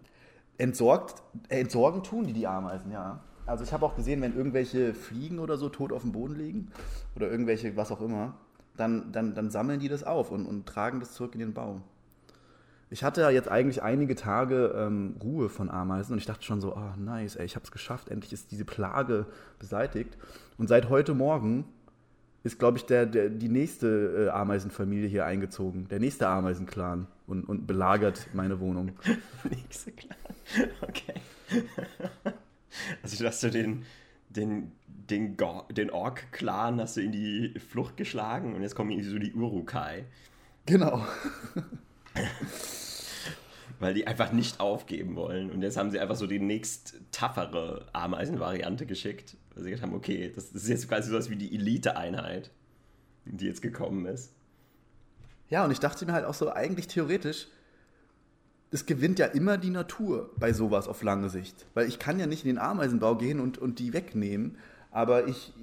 Entsorgt, äh, entsorgen tun die die Ameisen, ja. Also ich habe auch gesehen, wenn irgendwelche Fliegen oder so tot auf dem Boden liegen oder irgendwelche, was auch immer, dann, dann, dann sammeln die das auf und, und tragen das zurück in den Bau. Ich hatte ja jetzt eigentlich einige Tage ähm, Ruhe von Ameisen und ich dachte schon so, ah nice, ey, ich habe es geschafft, endlich ist diese Plage beseitigt. Und seit heute Morgen ist, glaube ich, der, der, die nächste äh, Ameisenfamilie hier eingezogen, der nächste Ameisenclan und, und belagert meine Wohnung. Nächste klar. Okay. Also du hast du den, den, den, Go- den Ork-Clan hast du in die Flucht geschlagen und jetzt kommen irgendwie so die Urukai, Genau. weil die einfach nicht aufgeben wollen. Und jetzt haben sie einfach so die nächst Ameisenvariante geschickt. Weil sie gesagt haben, okay, das, das ist jetzt quasi sowas wie die Elite-Einheit, die jetzt gekommen ist. Ja, und ich dachte mir halt auch so, eigentlich theoretisch, es gewinnt ja immer die Natur bei sowas auf lange Sicht. Weil ich kann ja nicht in den Ameisenbau gehen und, und die wegnehmen, aber ich,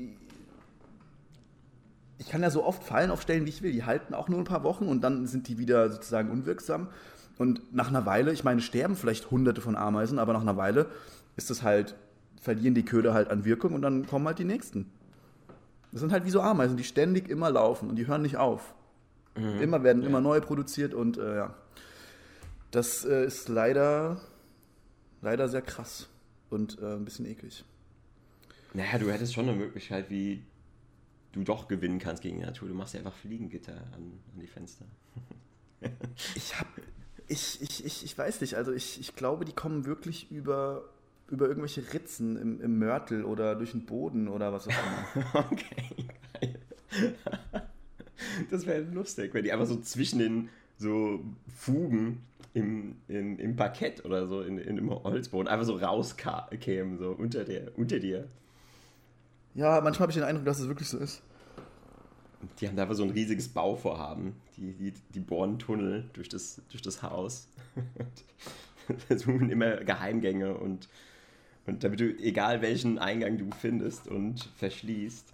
ich kann ja so oft Fallen aufstellen, wie ich will. Die halten auch nur ein paar Wochen und dann sind die wieder sozusagen unwirksam. Und nach einer Weile, ich meine, sterben vielleicht hunderte von Ameisen, aber nach einer Weile ist es halt, verlieren die Köder halt an Wirkung und dann kommen halt die nächsten. Das sind halt wie so Ameisen, die ständig immer laufen und die hören nicht auf. Immer werden immer neue produziert und äh, ja. Das äh, ist leider, leider sehr krass und äh, ein bisschen eklig. Naja, du hättest schon eine Möglichkeit, wie du doch gewinnen kannst gegen die Natur. Du machst ja einfach Fliegengitter an, an die Fenster. Ich hab, ich, ich, ich, ich weiß nicht, also ich, ich glaube, die kommen wirklich über, über irgendwelche Ritzen im, im Mörtel oder durch den Boden oder was auch immer. Okay, geil. Das wäre lustig, wenn die einfach so zwischen den so Fugen im, im, im Parkett oder so in, in, im Holzboden einfach so rauskämen, so unter, der, unter dir. ja, manchmal habe ich den Eindruck, dass es wirklich so ist. Die haben da einfach so ein riesiges Bauvorhaben. Die, die, die bohren Tunnel durch das, durch das Haus. Und versuchen immer Geheimgänge und, und damit du, egal welchen Eingang du findest und verschließt,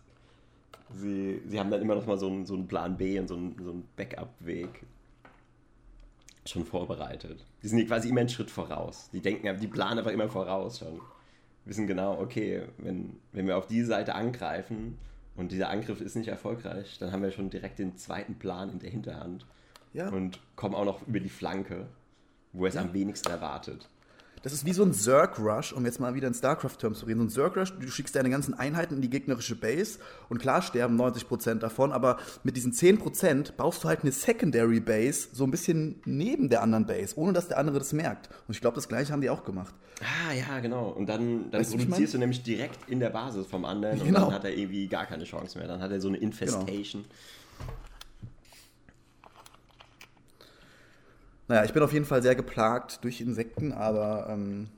sie, sie haben dann immer noch mal so einen, so einen Plan B und so einen, so einen Backup-Weg schon vorbereitet. Die sind hier quasi immer einen Schritt voraus. Die denken, die planen einfach immer voraus schon. Wissen genau, okay, wenn, wenn wir auf diese Seite angreifen und dieser Angriff ist nicht erfolgreich, dann haben wir schon direkt den zweiten Plan in der Hinterhand Ja. und kommen auch noch über die Flanke, wo er es am wenigsten erwartet. Das ist wie so ein Zerg-Rush, um jetzt mal wieder in StarCraft-Terms zu reden. So ein Zerg-Rush, du schickst deine ganzen Einheiten in die gegnerische Base und klar sterben 90% davon, aber mit diesen 10% baust du halt eine Secondary Base so ein bisschen neben der anderen Base, ohne dass der andere das merkt. Und ich glaube, das gleiche haben die auch gemacht. Ah, ja, genau. Und dann, dann Weißt produzierst du nämlich direkt in der Basis vom anderen und Genau. dann hat er irgendwie gar keine Chance mehr. Dann hat er so eine Infestation. Naja, ich bin auf jeden Fall sehr geplagt durch Insekten, aber ähm,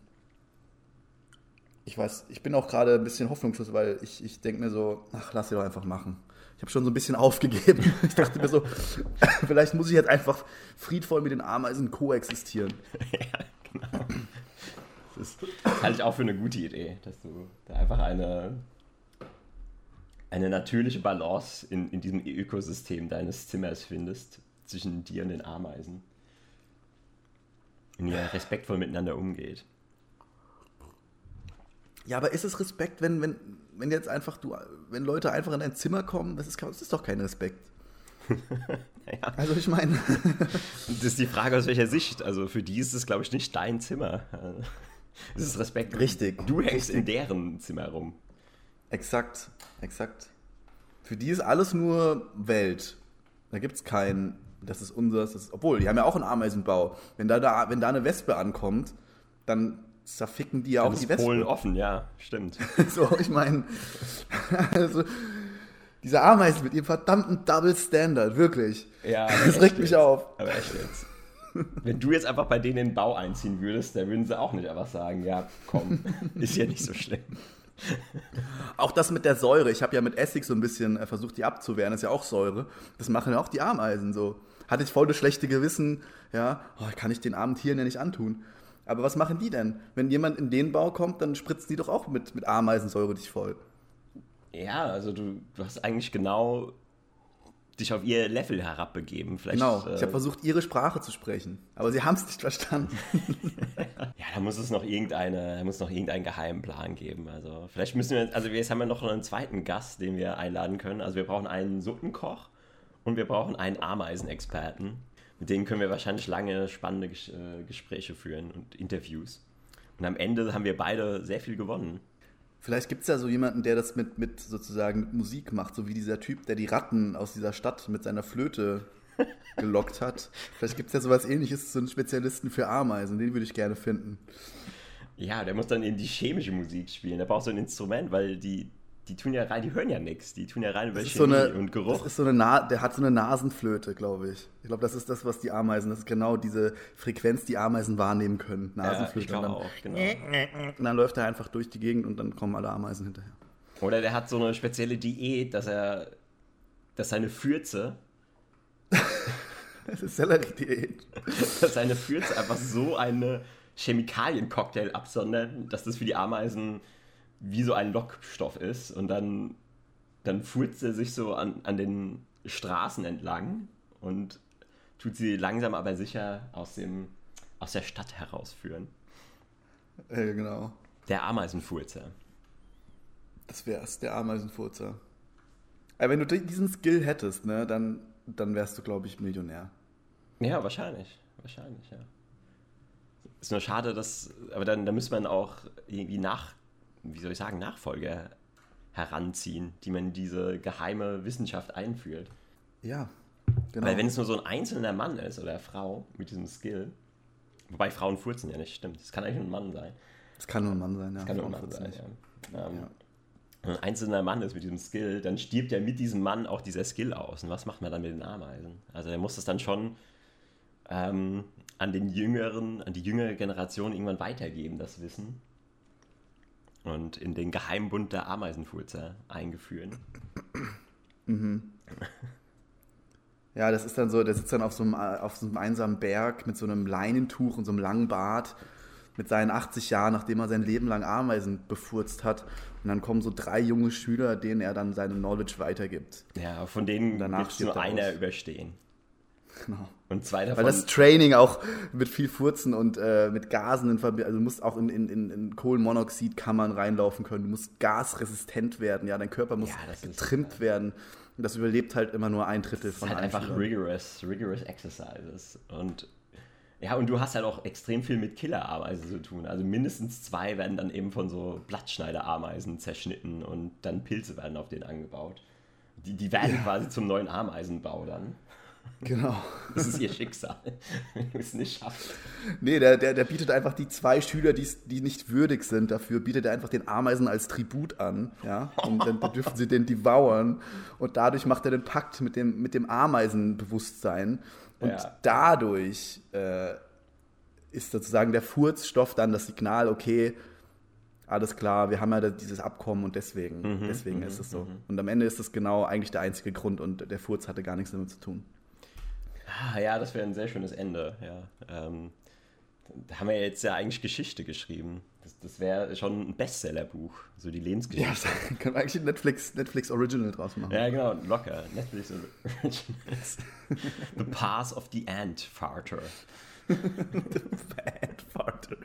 ich weiß, ich bin auch gerade ein bisschen hoffnungslos, weil ich, ich denke mir so, ach, lass sie doch einfach machen. Ich habe schon so ein bisschen aufgegeben. Ich dachte mir so, vielleicht muss ich jetzt einfach friedvoll mit den Ameisen koexistieren. ja, genau. Das, halte ich auch für eine gute Idee, dass du da einfach eine, eine natürliche Balance in, in diesem Ökosystem deines Zimmers findest, zwischen dir und den Ameisen. Und ihr respektvoll miteinander umgeht. Ja, aber ist es Respekt, wenn, wenn, wenn jetzt einfach du, wenn Leute einfach in dein Zimmer kommen, das ist, das ist doch kein Respekt. Ja. Also ich meine, Das ist die Frage aus welcher Sicht. Also für die ist es, glaube ich, nicht dein Zimmer. Es ist Respekt. Richtig. Du hängst in deren Zimmer rum. exakt, exakt. Für die ist alles nur Welt. Da gibt es kein, das ist unseres, das ist, obwohl, die haben ja auch einen Ameisenbau. Wenn da, da, wenn da eine Wespe ankommt, dann zerficken die ja Dann auch die Wespe. Polen offen, ja, stimmt. So, ich meine, also, diese Ameisen mit ihrem verdammten Double Standard, wirklich. Ja, Das regt mich auf. Aber echt jetzt. Wenn du jetzt einfach bei denen in den Bau einziehen würdest, dann würden sie auch nicht einfach sagen, ja, komm, ist ja nicht so schlimm. Auch das mit der Säure. Ich habe ja mit Essig so ein bisschen äh, versucht, die abzuwehren. Das ist ja auch Säure. Das machen ja auch die Ameisen so. Hatte ich voll das schlechte Gewissen. Ja, oh, kann ich den armen Tieren ja nicht antun. Aber was machen die denn? Wenn jemand in den Bau kommt, dann spritzen die doch auch mit, mit Ameisensäure dich voll. Ja, also du, du hast eigentlich genau dich auf ihr Level herabbegeben. Vielleicht, Genau. äh, Ich habe versucht, ihre Sprache zu sprechen. Aber sie haben es nicht verstanden. Ja, da muss es noch irgendeine, da muss noch irgendeinen geheimen Plan geben. Also vielleicht müssen wir, also jetzt haben wir noch einen zweiten Gast, den wir einladen können. Also wir brauchen einen Suppenkoch und wir brauchen einen Ameisenexperten. Mit denen können wir wahrscheinlich lange spannende äh, Gespräche führen und Interviews. Und am Ende haben wir beide sehr viel gewonnen. Vielleicht gibt es ja so jemanden, der das mit, mit sozusagen mit Musik macht, so wie dieser Typ, der die Ratten aus dieser Stadt mit seiner Flöte gelockt hat. Vielleicht gibt es ja sowas ähnliches, so einen Spezialisten für Ameisen, den würde ich gerne finden. Ja, der muss dann eben die chemische Musik spielen. Der braucht so ein Instrument, weil die, die tun ja rein, die hören ja nichts. Die tun ja rein über Chemie so eine, und Geruch. Das ist so eine Na der hat so eine Nasenflöte, glaube ich. Ich glaube, das ist das, was die Ameisen, das ist genau diese Frequenz, die Ameisen wahrnehmen können. ja, ich Nasenflöte. glaube und, dann, auch, genau. und dann läuft er einfach durch die Gegend und dann kommen alle Ameisen hinterher. Oder der hat so eine spezielle Diät, dass er, dass seine Fürze, Das ist Sellerie-Diät. dass seine Fürze einfach so eine Chemikaliencocktail absondern, dass das für die Ameisen wie so ein Lockstoff ist. Und dann, dann furzt er sich so an, an den Straßen entlang und tut sie langsam aber sicher aus, dem, aus der Stadt herausführen. Äh, genau. Der Ameisenfurzer. Das wär's, der Ameisenfurzer. Aber wenn du di- diesen Skill hättest, ne, dann, dann wärst du, glaube ich, Millionär. Ja, wahrscheinlich. Wahrscheinlich, ja. Ist nur schade, dass. Aber dann, dann müsste man auch irgendwie nach. Wie soll ich sagen, Nachfolger heranziehen, die man in diese geheime Wissenschaft einführt. Ja, genau. Weil wenn es nur so ein einzelner Mann ist oder Frau mit diesem Skill, wobei Frauen furzen ja nicht, stimmt. Es kann eigentlich nur ein Mann sein. das kann nur ein Mann sein, ja. Das kann nur ein Mann sein, ja. Ähm, Ja. Wenn ein einzelner Mann ist mit diesem Skill, dann stirbt ja mit diesem Mann auch dieser Skill aus. Und was macht man dann mit den Ameisen? Also der muss das dann schon ähm, an den jüngeren, an die jüngere Generation irgendwann weitergeben, das Wissen. Und in den Geheimbund der Ameisenfurzer eingeführen. Ja, das ist dann so, der sitzt dann auf so, einem, äh, auf so einem einsamen Berg mit so einem Leinentuch und so einem langen Bart mit seinen 80 Jahren, nachdem er sein Leben lang Ameisen befurzt hat. Und dann kommen so drei junge Schüler, denen er dann seine Knowledge weitergibt. Ja, von denen Danach wird nur er einer aus. überstehen. Genau. Und zwei davon. Weil das Training auch mit viel Furzen und äh, mit Gasen in Verbindung, also du musst auch in, in, in, Kohlenmonoxidkammern reinlaufen können, du musst gasresistent werden, ja, dein Körper muss Ja, ist- getrimmt werden. Und das überlebt halt immer nur ein Drittel Das ist von halt allen einfach rigorous, rigorous exercises. Und ja, und du hast halt auch extrem viel mit Killerameisen zu tun. Also mindestens zwei werden dann eben von so Blattschneiderameisen zerschnitten und dann Pilze werden auf denen angebaut. Die, die werden quasi zum neuen Ameisenbau dann. Genau. Das ist ihr Schicksal, wenn es nicht schaffst. Nee, der, der, der bietet einfach die zwei Schüler, die's- die nicht würdig sind dafür, bietet er einfach den Ameisen als Tribut an. Ja? Und dann dürfen sie den devouren. Und dadurch macht er den Pakt mit dem, mit dem Ameisenbewusstsein. Und Ja. dadurch äh, ist sozusagen der Furzstoff dann das Signal, okay, alles klar, wir haben ja dieses Abkommen und deswegen, Mhm, deswegen mhm, ist es so. mhm. Und am Ende ist es genau eigentlich der einzige Grund und der Furz hatte gar nichts damit zu tun. Ah, ja, das wäre ein sehr schönes Ende. Ja. Ähm, da haben wir jetzt ja eigentlich Geschichte geschrieben. Das, das wäre schon ein Bestsellerbuch, so die Ja, Lebensgeschichte. da können wir eigentlich ein Netflix, Netflix Original draus machen. Ja, genau, locker. Netflix Originals. The Pass of the Ant Farter. Bad farter.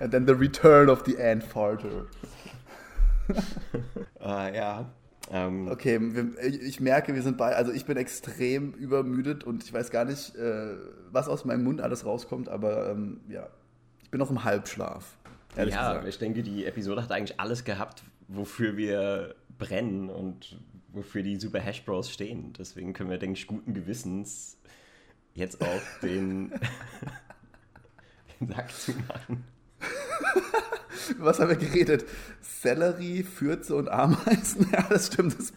And then the return of the ant farter. Ah, ja. Ähm, Okay, wir, ich, merke, wir sind bei, also ich bin extrem übermüdet und ich weiß gar nicht, äh, was aus meinem Mund alles rauskommt, aber ähm, ja, ich bin noch im Halbschlaf. Ja, gesagt. ich denke, die Episode hat eigentlich alles gehabt, wofür wir brennen und wofür die Super Hash Bros stehen. Deswegen können wir, denke ich, guten Gewissens jetzt auch den, den Sack zumachen. Was haben wir geredet? Sellerie, Fürze und Ameisen. Ja, das stimmt. Das,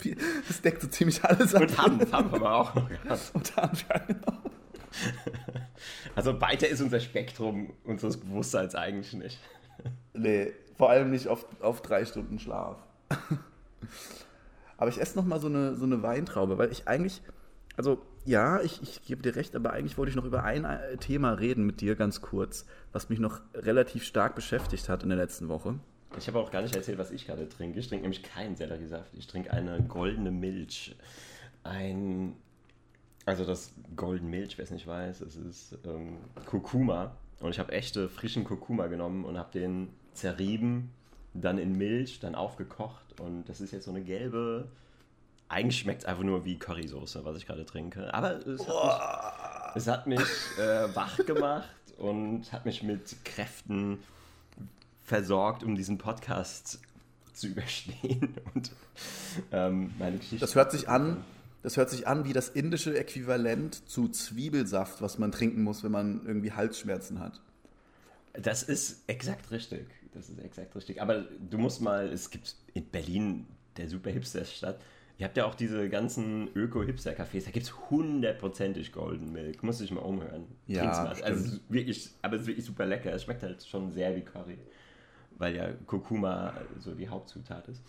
das deckt so ziemlich alles ab. Und Hanf haben wir aber auch noch gehabt. Und Hanf, ja, genau. Also weiter ist unser Spektrum unseres Bewusstseins eigentlich nicht. Nee, vor allem nicht auf, auf drei Stunden Schlaf. aber ich esse noch mal so eine, so eine Weintraube, weil ich eigentlich, also ja, ich, ich gebe dir recht, aber eigentlich wollte ich noch über ein äh, Thema reden mit dir ganz kurz, was mich noch relativ stark beschäftigt hat in der letzten Woche. Ich habe auch gar nicht erzählt, was ich gerade trinke. Ich trinke nämlich keinen Selleriesaft. Ich trinke eine goldene Milch. Ein. Also das Golden Milch, wer es nicht weiß, es ist ähm, Kurkuma. Und ich habe echte frischen Kurkuma genommen und habe den zerrieben, dann in Milch, dann aufgekocht. Und das ist jetzt so eine gelbe. Eigentlich schmeckt es einfach nur wie Currysoße, was ich gerade trinke. Aber es hat mich, es hat mich äh, wach gemacht und hat mich mit Kräften versorgt, um diesen Podcast zu überstehen und ähm, meine Geschichte. Das hört sich an, das hört sich an wie das indische Äquivalent zu Zwiebelsaft, was man trinken muss, wenn man irgendwie Halsschmerzen hat. Das ist exakt richtig. Das ist exakt richtig. Aber du musst mal, es gibt in Berlin, der super Hipster-Stadt, ihr habt ja auch diese ganzen Öko-Hipster-Cafés, da gibt es hundertprozentig Golden Milk. Muss ich mal umhören. Ja. Also, wirklich, aber es ist wirklich super lecker. Es schmeckt halt schon sehr wie Curry. Weil ja Kurkuma so die Hauptzutat ist.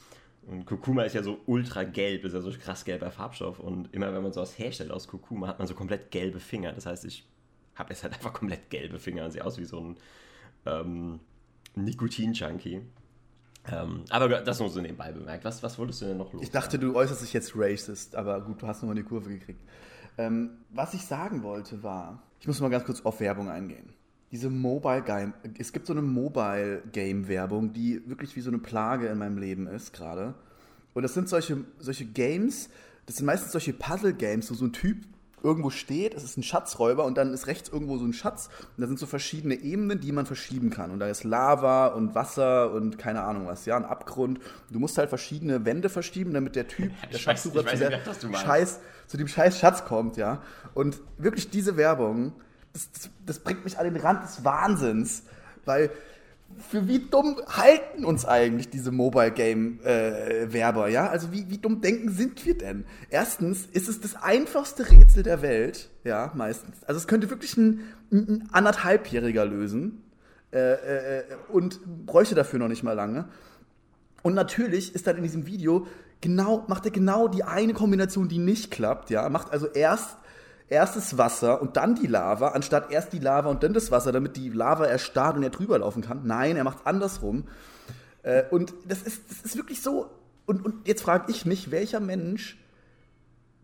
Und Kurkuma ist ja so ultra gelb, ist ja so krass gelber Farbstoff. Und immer wenn man sowas herstellt aus Kurkuma, hat man so komplett gelbe Finger. Das heißt, ich habe jetzt halt einfach komplett gelbe Finger und sehe aus wie so ein ähm, Nikotin-Junkie. Ähm, aber das nur so nebenbei bemerkt. Was, was wolltest du denn noch los? Ich dachte, du äußerst dich jetzt racist, aber gut, du hast nochmal die Kurve gekriegt. Ähm, was ich sagen wollte war, ich muss mal ganz kurz auf Werbung eingehen. Diese Mobile Game, es gibt so eine Mobile Game Werbung, die wirklich wie so eine Plage in meinem Leben ist gerade. Und das sind solche, solche Games, das sind meistens solche Puzzle Games, wo so ein Typ irgendwo steht, es ist ein Schatzräuber und dann ist rechts irgendwo so ein Schatz und da sind so verschiedene Ebenen, die man verschieben kann. Und da ist Lava und Wasser und keine Ahnung was, ja, ein Abgrund. Du musst halt verschiedene Wände verschieben, damit der Typ, der Schatzsucher zu, der nicht. Scheiß, zu dem scheiß Schatz kommt, ja. Und wirklich diese Werbung, das, das, das bringt mich an den Rand des Wahnsinns, weil für wie dumm halten uns eigentlich diese Mobile Game äh, Werber, ja? Also wie, wie dumm denken sind wir denn? Erstens ist es das einfachste Rätsel der Welt, ja, meistens. Also es könnte wirklich ein, ein anderthalbjähriger lösen äh, äh, und bräuchte dafür noch nicht mal lange. Und natürlich ist dann in diesem Video genau, macht er genau die eine Kombination, die nicht klappt, ja. Macht also erst erstes Wasser und dann die Lava, anstatt erst die Lava und dann das Wasser, damit die Lava erstarrt und er drüber laufen kann. Nein, er macht es andersrum. Äh, und das ist, das ist wirklich so. Und, und jetzt frage ich mich, welcher Mensch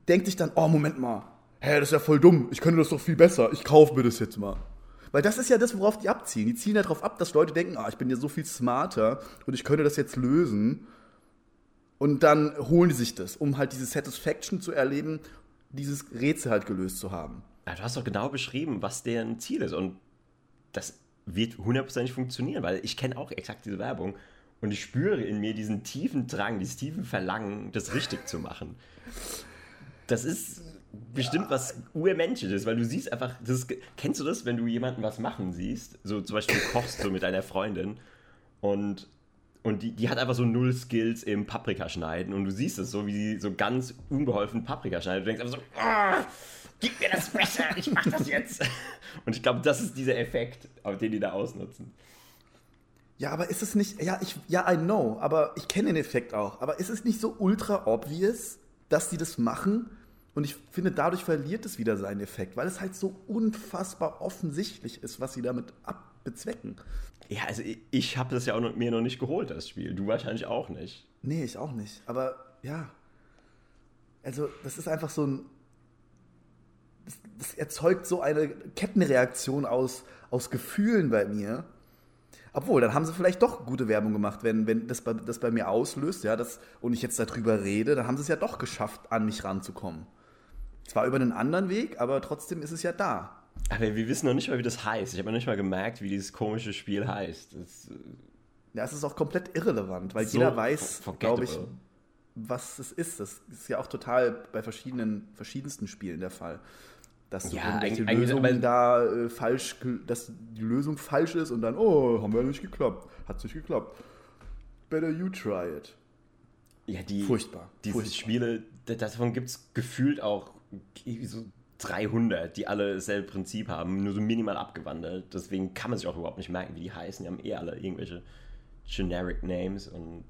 denkt sich dann, oh, Moment mal, hä, das ist ja voll dumm, ich könnte das doch viel besser, ich kaufe mir das jetzt mal. Weil das ist ja das, worauf die abziehen. Die ziehen ja darauf ab, dass Leute denken, ah, ich bin ja so viel smarter und ich könnte das jetzt lösen. Und dann holen die sich das, um halt diese Satisfaction zu erleben, dieses Rätsel halt gelöst zu haben. Ja, du hast doch genau beschrieben, was deren Ziel ist. Und das wird hundertprozentig funktionieren, weil ich kenne auch exakt diese Werbung. Und ich spüre in mir diesen tiefen Drang, dieses tiefen Verlangen, das richtig zu machen. Das ist bestimmt was Urmenschliches, weil du siehst einfach, das ist, kennst du das, wenn du jemanden was machen siehst? So zum Beispiel du kochst so mit deiner Freundin und, und die, die hat einfach so null Skills im Paprika schneiden und du siehst es so, wie sie so ganz unbeholfen Paprika schneidet. Du denkst einfach so, "Ah, gib mir das Messer, ich mach das jetzt. Und ich glaube, das ist dieser Effekt, den die da ausnutzen. Ja, aber ist es nicht, ja, ich, ja, I know, aber ich kenne den Effekt auch. Aber ist es nicht so ultra obvious, dass die das machen? Und ich finde, dadurch verliert es wieder seinen Effekt, weil es halt so unfassbar offensichtlich ist, was sie damit abbezwecken. Ja, also ich, ich habe das ja auch noch, mir noch nicht geholt, das Spiel. Du wahrscheinlich auch nicht. Nee, ich auch nicht. Aber ja. Also, das ist einfach so ein. Das, das erzeugt so eine Kettenreaktion aus, aus Gefühlen bei mir. Obwohl, dann haben sie vielleicht doch gute Werbung gemacht, wenn, wenn das, bei, das bei mir auslöst, ja, das, und ich jetzt darüber rede, dann haben sie es ja doch geschafft, an mich ranzukommen. Zwar über einen anderen Weg, aber trotzdem ist es ja da. Aber wir wissen noch nicht mal, wie das heißt. Ich habe noch nicht mal gemerkt, wie dieses komische Spiel heißt. Das, Ja, es ist auch komplett irrelevant, weil So jeder weiß, glaube ich, was es ist. Das ist ja auch total bei verschiedenen, verschiedensten Spielen der Fall. Dass du Ja, eigentlich- eigentlich- Lösungen aber- da äh, falsch, dass die Lösung falsch ist und dann, oh, haben wir nicht geklappt. Hat nicht geklappt. Better you try it. ja, die, Furchtbar. Diese Furchtbar. Spiele, davon gibt es gefühlt auch so 300, die alle dasselbe Prinzip haben, nur so minimal abgewandelt. Deswegen kann man sich auch überhaupt nicht merken, wie die heißen. Die haben eh alle irgendwelche generic Names und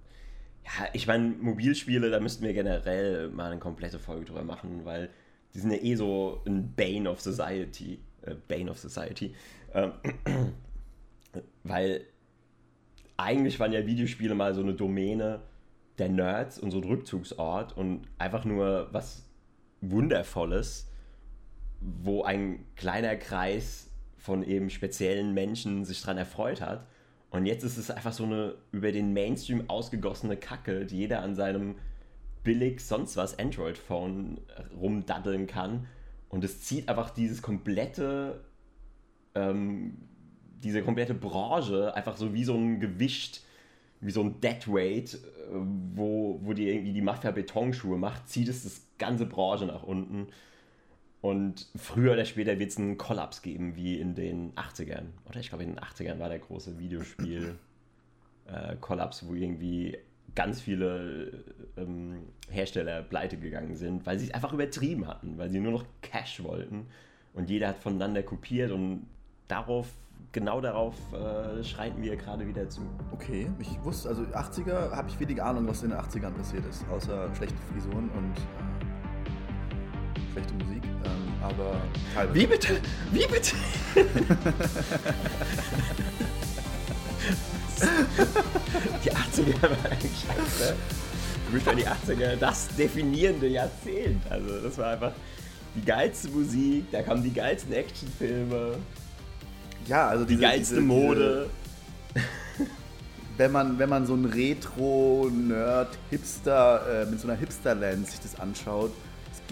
ja, ich meine, Mobilspiele, da müssten wir generell mal eine komplette Folge drüber machen, weil die sind ja eh so ein Bane of Society. Äh, Bane of Society. Ähm, weil eigentlich waren ja Videospiele mal so eine Domäne der Nerds und so ein Rückzugsort und einfach nur was Wundervolles, wo ein kleiner Kreis von eben speziellen Menschen sich dran erfreut hat. Und jetzt ist es einfach so eine über den Mainstream ausgegossene Kacke, die jeder an seinem billig sonst was Android-Phone rumdaddeln kann. Und es zieht einfach dieses komplette, ähm, diese komplette Branche einfach so wie so ein Gewicht, wie so ein Deadweight, äh, wo, wo die irgendwie die Mafia Betonschuhe macht, zieht es das ganze Branche nach unten. Und früher oder später wird es einen Kollaps geben, wie in den 80ern. Oder ich glaube, in den 80ern war der große Videospiel-Kollaps, wo irgendwie ganz viele ähm, Hersteller pleite gegangen sind, weil sie es einfach übertrieben hatten, weil sie nur noch Cash wollten. Und jeder hat voneinander kopiert und darauf, genau darauf äh, schreiten wir gerade wieder zu. Okay, ich wusste, also 80er habe ich wenig Ahnung, was in den 80ern passiert ist, außer schlechte Frisuren und schlechte Musik, ähm, aber teilweise. Wie bitte? Wie bitte? die 80er waren eigentlich scheiße. Für mich die 80er das definierende Jahrzehnt. Also das war einfach die geilste Musik, da kamen die geilsten Actionfilme, Ja, also die diese, geilste diese, Mode. Diese, wenn, man, wenn man so ein Retro-Nerd-Hipster, äh, mit so einer Hipster-Lens sich das anschaut,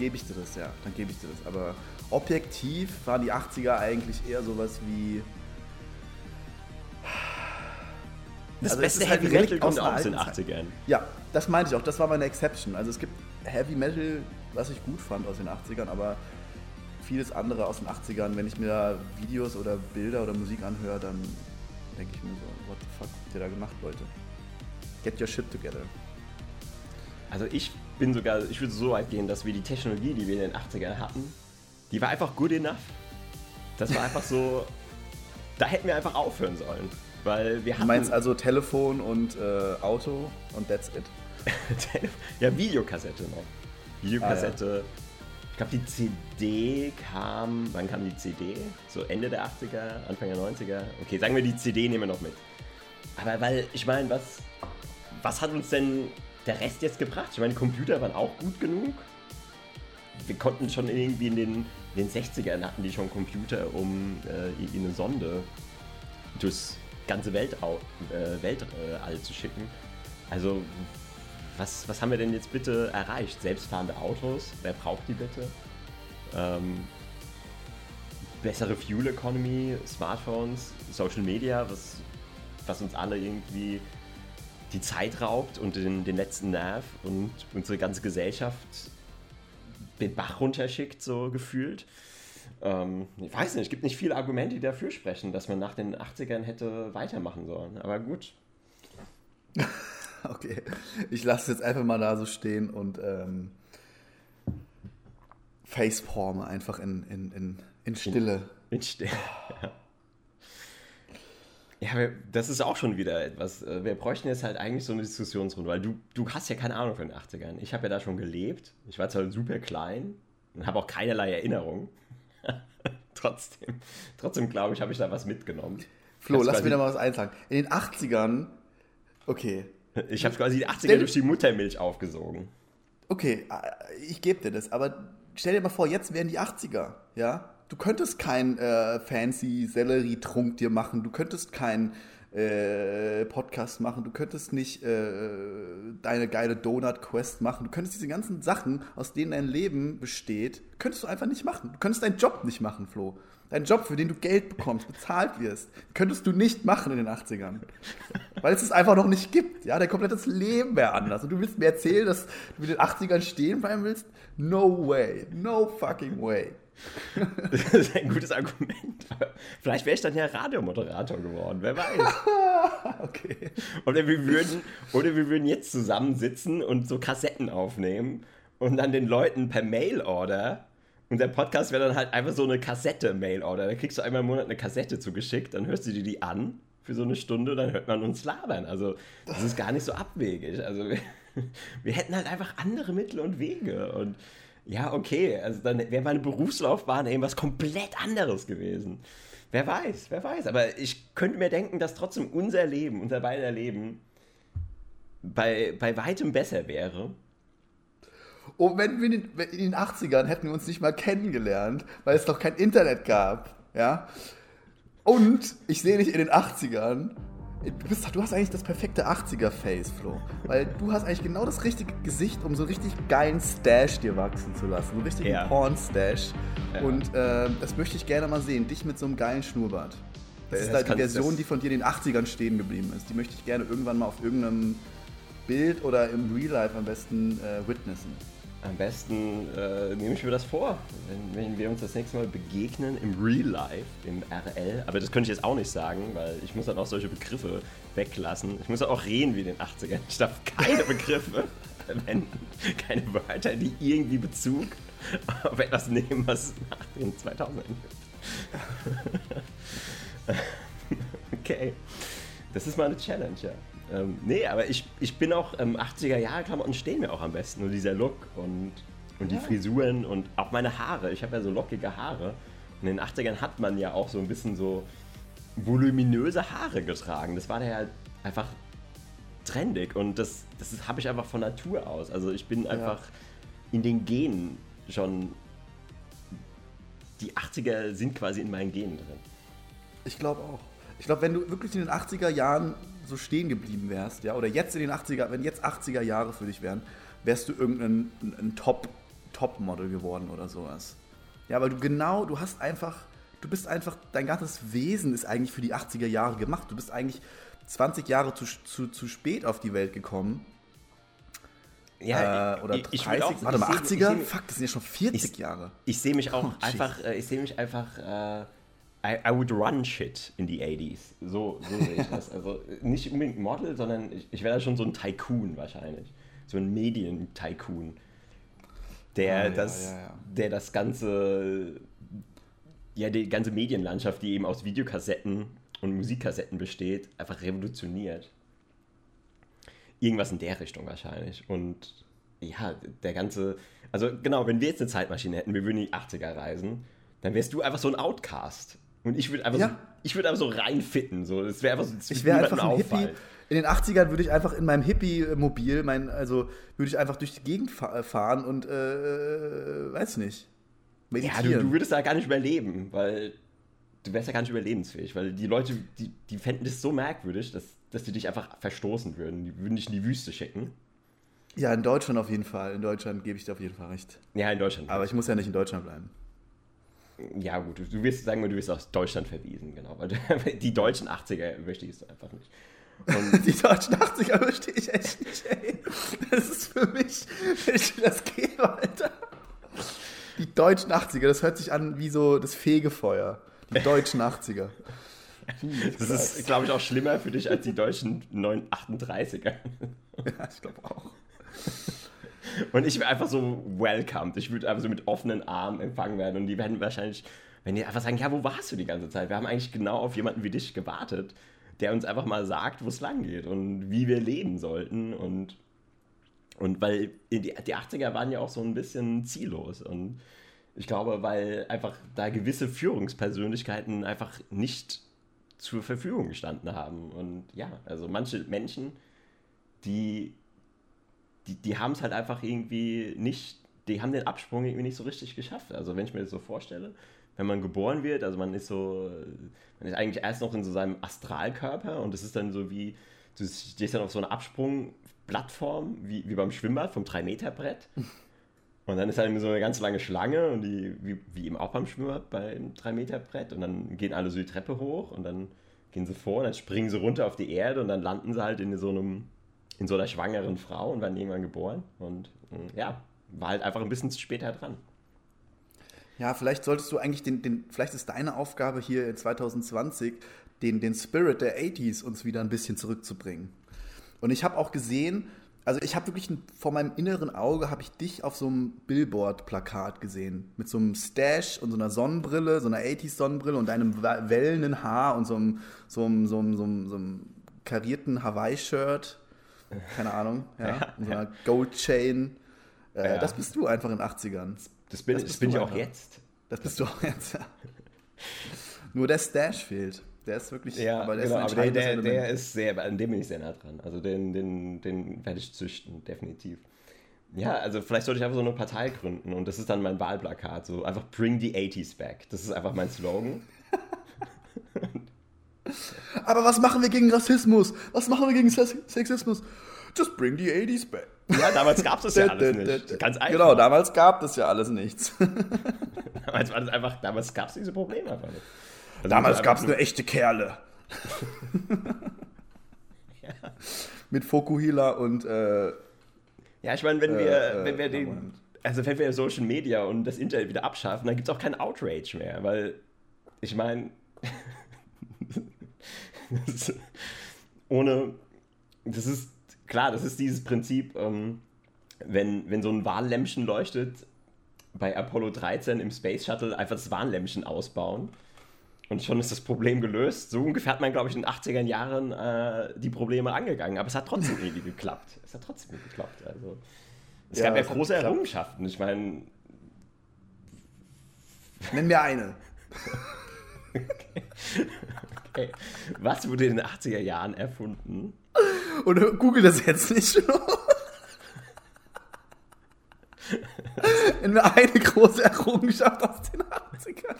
gebe ich dir das, ja, dann gebe ich dir das. Aber objektiv waren die 80er eigentlich eher sowas wie... Das Also es beste halt Heavy Metal kommt aus aus den alten Zeit. 80ern. Ja, das meinte ich auch, das war meine Exception. Also es gibt Heavy Metal, was ich gut fand aus den 80ern, aber vieles andere aus den 80ern, wenn ich mir da Videos oder Bilder oder Musik anhöre, dann denke ich mir so, what the fuck habt ihr da gemacht, Leute? Get your shit together. Also ich bin sogar, ich würde so weit gehen, dass wir die Technologie, die wir in den 80ern hatten, die war einfach good enough. Das war einfach so, da hätten wir einfach aufhören sollen. Weil wir Du hatten... meinst also Telefon und äh, Auto und that's it. ja, Videokassette noch. Videokassette. Ich glaube, die CD kam, wann kam die CD? So Ende der 80er, Anfang der 90er? Okay, sagen wir, die CD nehmen wir noch mit. Aber weil, ich meine, was, was hat uns denn der Rest jetzt gebracht? Ich meine, Computer waren auch gut genug. Wir konnten schon irgendwie in den, in den 60ern hatten die schon Computer, um äh, in eine Sonde durchs ganze Weltau äh, Weltall zu schicken. Also, was, was haben wir denn jetzt bitte erreicht? Selbstfahrende Autos? Wer braucht die bitte? Ähm, bessere Fuel Economy, Smartphones, Social Media, was, was uns alle irgendwie die Zeit raubt und den, den letzten Nerv und unsere ganze Gesellschaft den Bach runterschickt, so gefühlt. Ähm, ich weiß nicht, es gibt nicht viele Argumente, die dafür sprechen, dass man nach den 80ern hätte weitermachen sollen. Aber gut. Okay, ich lasse es jetzt einfach mal da so stehen und ähm, facepalme einfach in, in, in, in Stille. Bin still. Ja. Ja, das ist auch schon wieder etwas. äh, Wir bräuchten jetzt halt eigentlich so eine Diskussionsrunde, weil du, du hast ja keine Ahnung von den 80ern. Ich habe ja da schon gelebt. Ich war zwar super klein und habe auch keinerlei Erinnerung. trotzdem, trotzdem glaube ich, habe ich da was mitgenommen. Flo, lass quasi- mir da mal was einsagen. In den 80ern, okay, Ich habe quasi die 80er Stell- durch die Muttermilch aufgesogen. okay, äh, ich gebe dir das, aber stell dir mal vor, jetzt wären die 80er, ja? Du könntest kein äh, fancy Sellerietrunk dir machen, du könntest kein äh, Podcast machen, du könntest nicht äh, deine geile Donut-Quest machen, du könntest diese ganzen Sachen, aus denen dein Leben besteht, könntest du einfach nicht machen. Du könntest deinen Job nicht machen, Flo. Deinen Job, für den du Geld bekommst, bezahlt wirst, könntest du nicht machen in den 80ern. Weil es es einfach noch nicht gibt. Ja, dein komplettes Leben wäre anders. Und du willst mir erzählen, dass du mit den 80ern stehen bleiben willst? No way. No fucking way. Das ist ein gutes Argument. Vielleicht wäre ich dann ja Radiomoderator geworden, wer weiß. Okay. Oder wir würden, oder wir würden jetzt zusammensitzen und so Kassetten aufnehmen und dann den Leuten per Mail-Order. Und der Podcast wäre dann halt einfach so eine Kassette-Mail-Order. Da kriegst du einmal im Monat eine Kassette zugeschickt, dann hörst du dir die an für so eine Stunde, dann hört man uns labern. Also, das ist gar nicht so abwegig. Also, wir, wir hätten halt einfach andere Mittel und Wege. Und ja, okay, also dann wäre meine Berufslaufbahn eben was komplett anderes gewesen. Wer weiß, wer weiß. Aber ich könnte mir denken, dass trotzdem unser Leben, unser beider Leben bei, bei weitem besser wäre. Und wenn wir in in den 80ern hätten wir uns nicht mal kennengelernt, weil es doch kein Internet gab. Ja. Und ich sehe dich in den 80ern. Du, bist, du hast eigentlich das perfekte 80er-Face, Flo. Weil du hast eigentlich genau das richtige Gesicht, um so richtig geilen Stash dir wachsen zu lassen. So einen richtigen Ja. Porn-Stash. Ja. Und ähm, das möchte ich gerne mal sehen. Dich mit so einem geilen Schnurrbart. Das Ja, ist das halt die Version, das- die von dir in den 80ern stehen geblieben ist. Die möchte ich gerne irgendwann mal auf irgendeinem Bild oder im Real Life am besten äh, witnessen. Am besten äh, nehme ich mir das vor, wenn, wenn wir uns das nächste Mal begegnen im Real Life, im RL. Aber das könnte ich jetzt auch nicht sagen, weil ich muss dann auch solche Begriffe weglassen. Ich muss dann auch reden wie in den 80ern. Ich darf keine Begriffe verwenden, keine Wörter, die irgendwie Bezug auf etwas nehmen, was nach den 2000ern gibt. okay. Das ist mal eine Challenge, ja. Ähm, nee, aber ich, ich bin auch, ähm, 80er-Jahre-Klamotten stehen mir auch am besten. Und dieser Look und, und die Frisuren und auch meine Haare. Ich habe ja so lockige Haare. Und in den 80ern hat man ja auch so ein bisschen so voluminöse Haare getragen. Das war da ja einfach trendig. Und das, das habe ich einfach von Natur aus. Also ich bin einfach in den Genen schon. Die 80er sind quasi in meinen Genen drin. Ich glaube auch. Ich glaube, wenn du wirklich in den 80er Jahren so stehen geblieben wärst, ja, oder jetzt in den 80er, wenn jetzt 80er Jahre für dich wären, wärst du irgendein ein, ein Top, Top-Model geworden oder sowas. Ja, weil du genau, du hast einfach, du bist einfach, dein ganzes Wesen ist eigentlich für die 80er Jahre gemacht. Du bist eigentlich 20 Jahre zu, zu, zu spät auf die Welt gekommen. Ja, äh, oder ich- 30, ich will auch- warte mal, ich seh- 80er? ich seh- Fuck, das sind ja schon 40 Ich- Jahre. Ich sehe mich auch Oh, einfach, äh, ich sehe mich einfach, äh, I, I would run shit in the 80s. So, so sehe ich das. Also äh, nicht unbedingt Model, sondern ich, ich wäre da schon so ein Tycoon wahrscheinlich. So ein Medien-Tycoon. Der, Ah, ja, das, ja, ja. der das ganze, ja, die ganze Medienlandschaft, die eben aus Videokassetten und Musikkassetten besteht, einfach revolutioniert. Irgendwas in der Richtung wahrscheinlich. Und ja, der ganze. Also genau, wenn wir jetzt eine Zeitmaschine hätten, wir würden in die 80er reisen, dann wärst du einfach so ein Outcast. Und ich würde einfach, Ja. so, ich würde einfach so reinfitten. So. Das wäre einfach so, das Ich wäre einfach ein Hippie. auffallen. In den 80ern würde ich einfach in meinem Hippie-Mobil, mein, also würde ich einfach durch die Gegend fa fahren und, äh, äh, weiß nicht, Ja, du, meditieren. du würdest da gar nicht überleben, weil du wärst ja gar nicht überlebensfähig, weil die Leute, die, die fänden das so merkwürdig, dass, dass die dich einfach verstoßen würden. Die würden dich in die Wüste schicken. ja, in Deutschland auf jeden Fall. In Deutschland gebe ich dir auf jeden Fall recht. Ja, in Deutschland. Aber ich muss ja nicht in Deutschland bleiben. Ja, gut, du, du wirst sagen du wirst aus Deutschland verwiesen, genau. Weil die deutschen 80er möchtest du einfach nicht. Und Die deutschen 80er verstehe ich echt nicht, ey. Das ist für mich, wenn ich das gebe, Alter. Die deutschen 80er, das hört sich an wie so das Fegefeuer. Die deutschen 80er. das ist, glaube ich, auch schlimmer für dich als die deutschen 9 38er. Ja, ich glaube auch. Und ich wäre einfach so welcomed. Ich würde einfach so mit offenen Armen empfangen werden. Und die werden wahrscheinlich, wenn die einfach sagen, ja, wo warst du die ganze Zeit? Wir haben eigentlich genau auf jemanden wie dich gewartet, der uns einfach mal sagt, wo es lang geht und wie wir leben sollten. Und, und weil die, die 80er waren ja auch so ein bisschen ziellos. Und ich glaube, weil einfach da gewisse Führungspersönlichkeiten einfach nicht zur Verfügung gestanden haben. Und ja, also manche Menschen, die, die, die haben es halt einfach irgendwie nicht, die haben den Absprung irgendwie nicht so richtig geschafft. Also wenn ich mir das so vorstelle, wenn man geboren wird, also man ist so, man ist eigentlich erst noch in so seinem Astralkörper und es ist dann so wie, du stehst dann auf so einer Absprungplattform, wie, wie beim Schwimmbad vom 3-Meter-Brett. Und dann ist halt so eine ganz lange Schlange und die, wie, wie eben auch beim Schwimmbad beim 3-Meter-Brett. Und dann gehen alle so die Treppe hoch und dann gehen sie vor und dann springen sie runter auf die Erde und dann landen sie halt in so einem, in so einer schwangeren Frau und werden irgendwann geboren. Und mm, ja, war halt einfach ein bisschen später dran. Ja, vielleicht solltest du eigentlich den, den vielleicht ist deine Aufgabe hier in 2020, den, den Spirit der 80s uns wieder ein bisschen zurückzubringen. Und ich habe auch gesehen, also ich habe wirklich ein, vor meinem inneren Auge habe ich dich auf so einem Billboard-Plakat gesehen. Mit so einem Stash und so einer Sonnenbrille, so einer 80s-Sonnenbrille und deinem wellenden Haar und so einem, so einem, so einem, so einem, so einem karierten Hawaii-Shirt. Keine Ahnung, ja. Ja, und so einer Gold-Chain. Äh, Ja. Das bist du einfach in den 80ern. Das bin, Das das bin ich auch jetzt. Das bist du auch jetzt, ja. Nur der Stash fehlt. Der ist wirklich, Ja, aber der genau, ist aber der, der, ist sehr, an dem bin ich sehr nah dran. Also den, den, den werde ich züchten, definitiv. Ja, also vielleicht sollte ich einfach so eine Partei gründen und das ist dann mein Wahlplakat. So einfach Bring the 80s back. Das ist einfach mein Slogan. Aber was machen wir gegen Rassismus? Was machen wir gegen Sex- Sexismus? Just bring the 80s back. Ja, damals gab es das ja alles nicht. Ganz einfach. Genau, damals gab es ja alles nichts. Damals war das einfach, damals gab es diese Probleme einfach nicht. Also Damals gab es nur- echte Kerle. Mit Fokuhila und äh, Ja, ich meine, wenn wir, Äh, äh, wenn wir den, Moment. also wenn wir Social Media und das Internet wieder abschaffen, dann gibt es auch keinen Outrage mehr, weil ich meine, das- ohne, das ist klar, das ist dieses Prinzip, ähm, wenn, wenn so ein Warnlämpchen leuchtet, bei Apollo 13 im Space Shuttle einfach das Warnlämpchen ausbauen. Und schon ist das Problem gelöst. So ungefähr hat man, glaube ich, in den 80er Jahren äh, die Probleme angegangen. Aber es hat trotzdem irgendwie geklappt. Es hat trotzdem geklappt. Also, es Ja, gab ja große. Errungenschaften. Ich meine, nenn mir eine. okay, was wurde in den 80er Jahren erfunden? Und google das jetzt nicht. Mir eine große Errungenschaft aus den 80ern.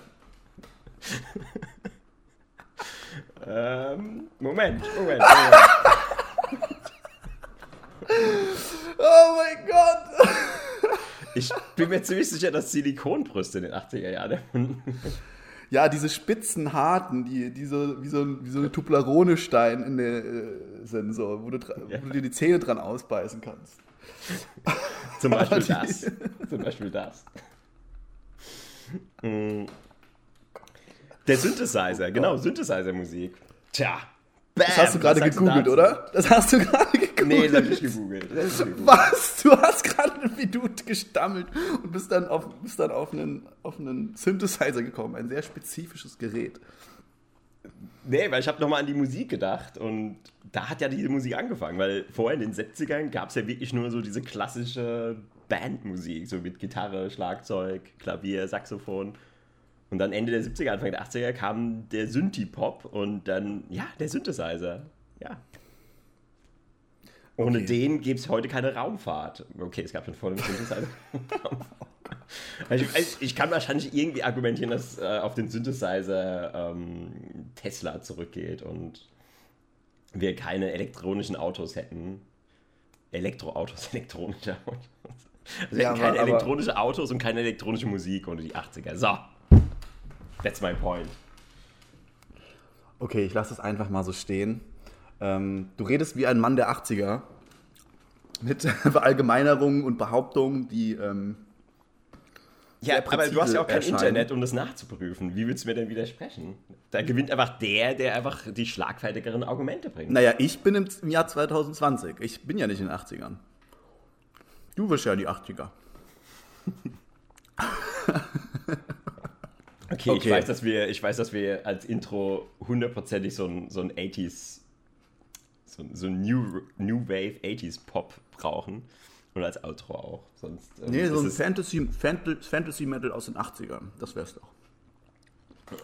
Ähm, Moment, Moment, Moment. Oh mein Gott. Ich bin mir ziemlich sicher, dass Silikonbrüste in den 80er Jahren erfunden Ja, diese spitzen Harten, die, die so, wie, so ein, wie so ein Tuplerone-Stein in der, äh, sind, so, wo, du, Ja. wo du dir die Zähne dran ausbeißen kannst. Zum Beispiel Die- das. Zum Beispiel das. Mm. Der Synthesizer, genau, Synthesizer-Musik. Tja. Bam, Das hast du gerade du gegoogelt, dazu? oder? Das hast du gerade gegoogelt. Nee, das hab ich gegoogelt. Was? Du hast gerade wie du gestammelt und bist dann auf, bist dann auf, einen, auf einen Synthesizer gekommen. Ein sehr spezifisches Gerät. Nee, weil ich habe nochmal an die Musik gedacht und da hat ja diese Musik angefangen, weil vorher in den 70ern gab es ja wirklich nur so diese klassische Bandmusik, so mit Gitarre, Schlagzeug, Klavier, Saxophon. Und dann Ende der 70er, Anfang der 80er kam der Synthie-Pop und dann, ja, der Synthesizer. Ja. Ohne Okay. den gäbe es heute keine Raumfahrt. Okay, es gab schon vor dem Synthesizer. Also ich, also ich kann wahrscheinlich irgendwie argumentieren, dass äh, auf den Synthesizer ähm, Tesla zurückgeht und wir keine elektronischen Autos hätten. Elektroautos, elektronische Autos. Also wir Ja, hätten keine aber- aber- elektronische Autos und keine elektronische Musik ohne die 80er. So. That's my point. Okay, ich lasse es einfach mal so stehen. Ähm, du redest wie ein Mann der 80er. Mit Verallgemeinerungen und Behauptungen, die. Ähm, Ja, aber du hast ja auch kein erscheinen. Internet, um das nachzuprüfen. Wie willst du mir denn widersprechen? Da gewinnt einfach der, der einfach die schlagfertigeren Argumente bringt. naja, ich bin im, im Jahr 2020. Ich bin ja nicht in den 80ern. Du wirst ja die 80er. Okay, Okay, Ich, weiß, dass wir, ich weiß, dass wir als Intro hundertprozentig so ein, so ein 80s, so, ein- so ein New, New Wave 80s Pop brauchen. Und als Outro auch. Sonst, ähm, Nee, so ein Fantasy, Fantasy Metal aus den 80ern. Das wär's doch.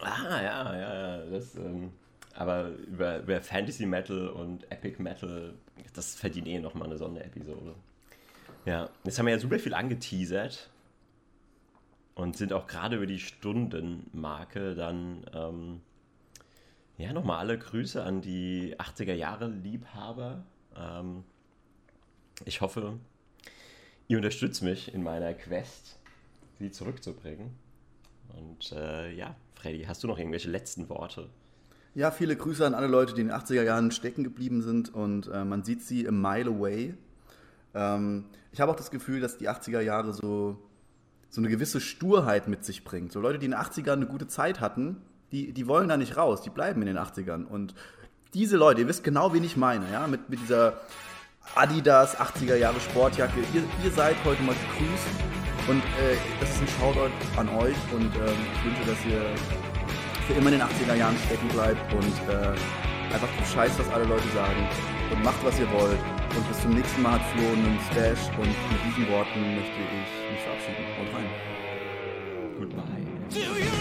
Ah, ja, ja, ja. Das, ähm, aber über, über Fantasy Metal und Epic Metal, das verdient eh nochmal eine Sonderepisode. Ja, jetzt haben wir ja super viel angeteasert und sind auch gerade über die Stundenmarke dann, ähm, ja, nochmal alle Grüße an die 80er Jahre Liebhaber. Ähm, ich hoffe, ihr unterstützt mich in meiner Quest, sie zurückzubringen. Und äh, ja, Freddy, hast du noch irgendwelche letzten Worte? Ja, viele Grüße an alle Leute, die in den 80er Jahren stecken geblieben sind und äh, man sieht sie a mile away. Ähm, ich habe auch das Gefühl, dass die 80er Jahre so, so eine gewisse Sturheit mit sich bringt. So Leute, die in den 80ern eine gute Zeit hatten, die, die wollen da nicht raus, die bleiben in den 80ern. Und diese Leute, ihr wisst genau, wen ich meine, ja, mit, mit dieser Adidas 80er Jahre Sportjacke, ihr, ihr seid heute mal gegrüßt. Und äh, das ist ein Shoutout an euch und ähm, ich wünsche, dass ihr für immer in den 80er Jahren stecken bleibt und äh, einfach Scheiß, was alle Leute sagen und macht, was ihr wollt. Und bis zum nächsten Mal hat Flo einen Stash und mit diesen Worten möchte ich mich verabschieden. Haut rein. Goodbye.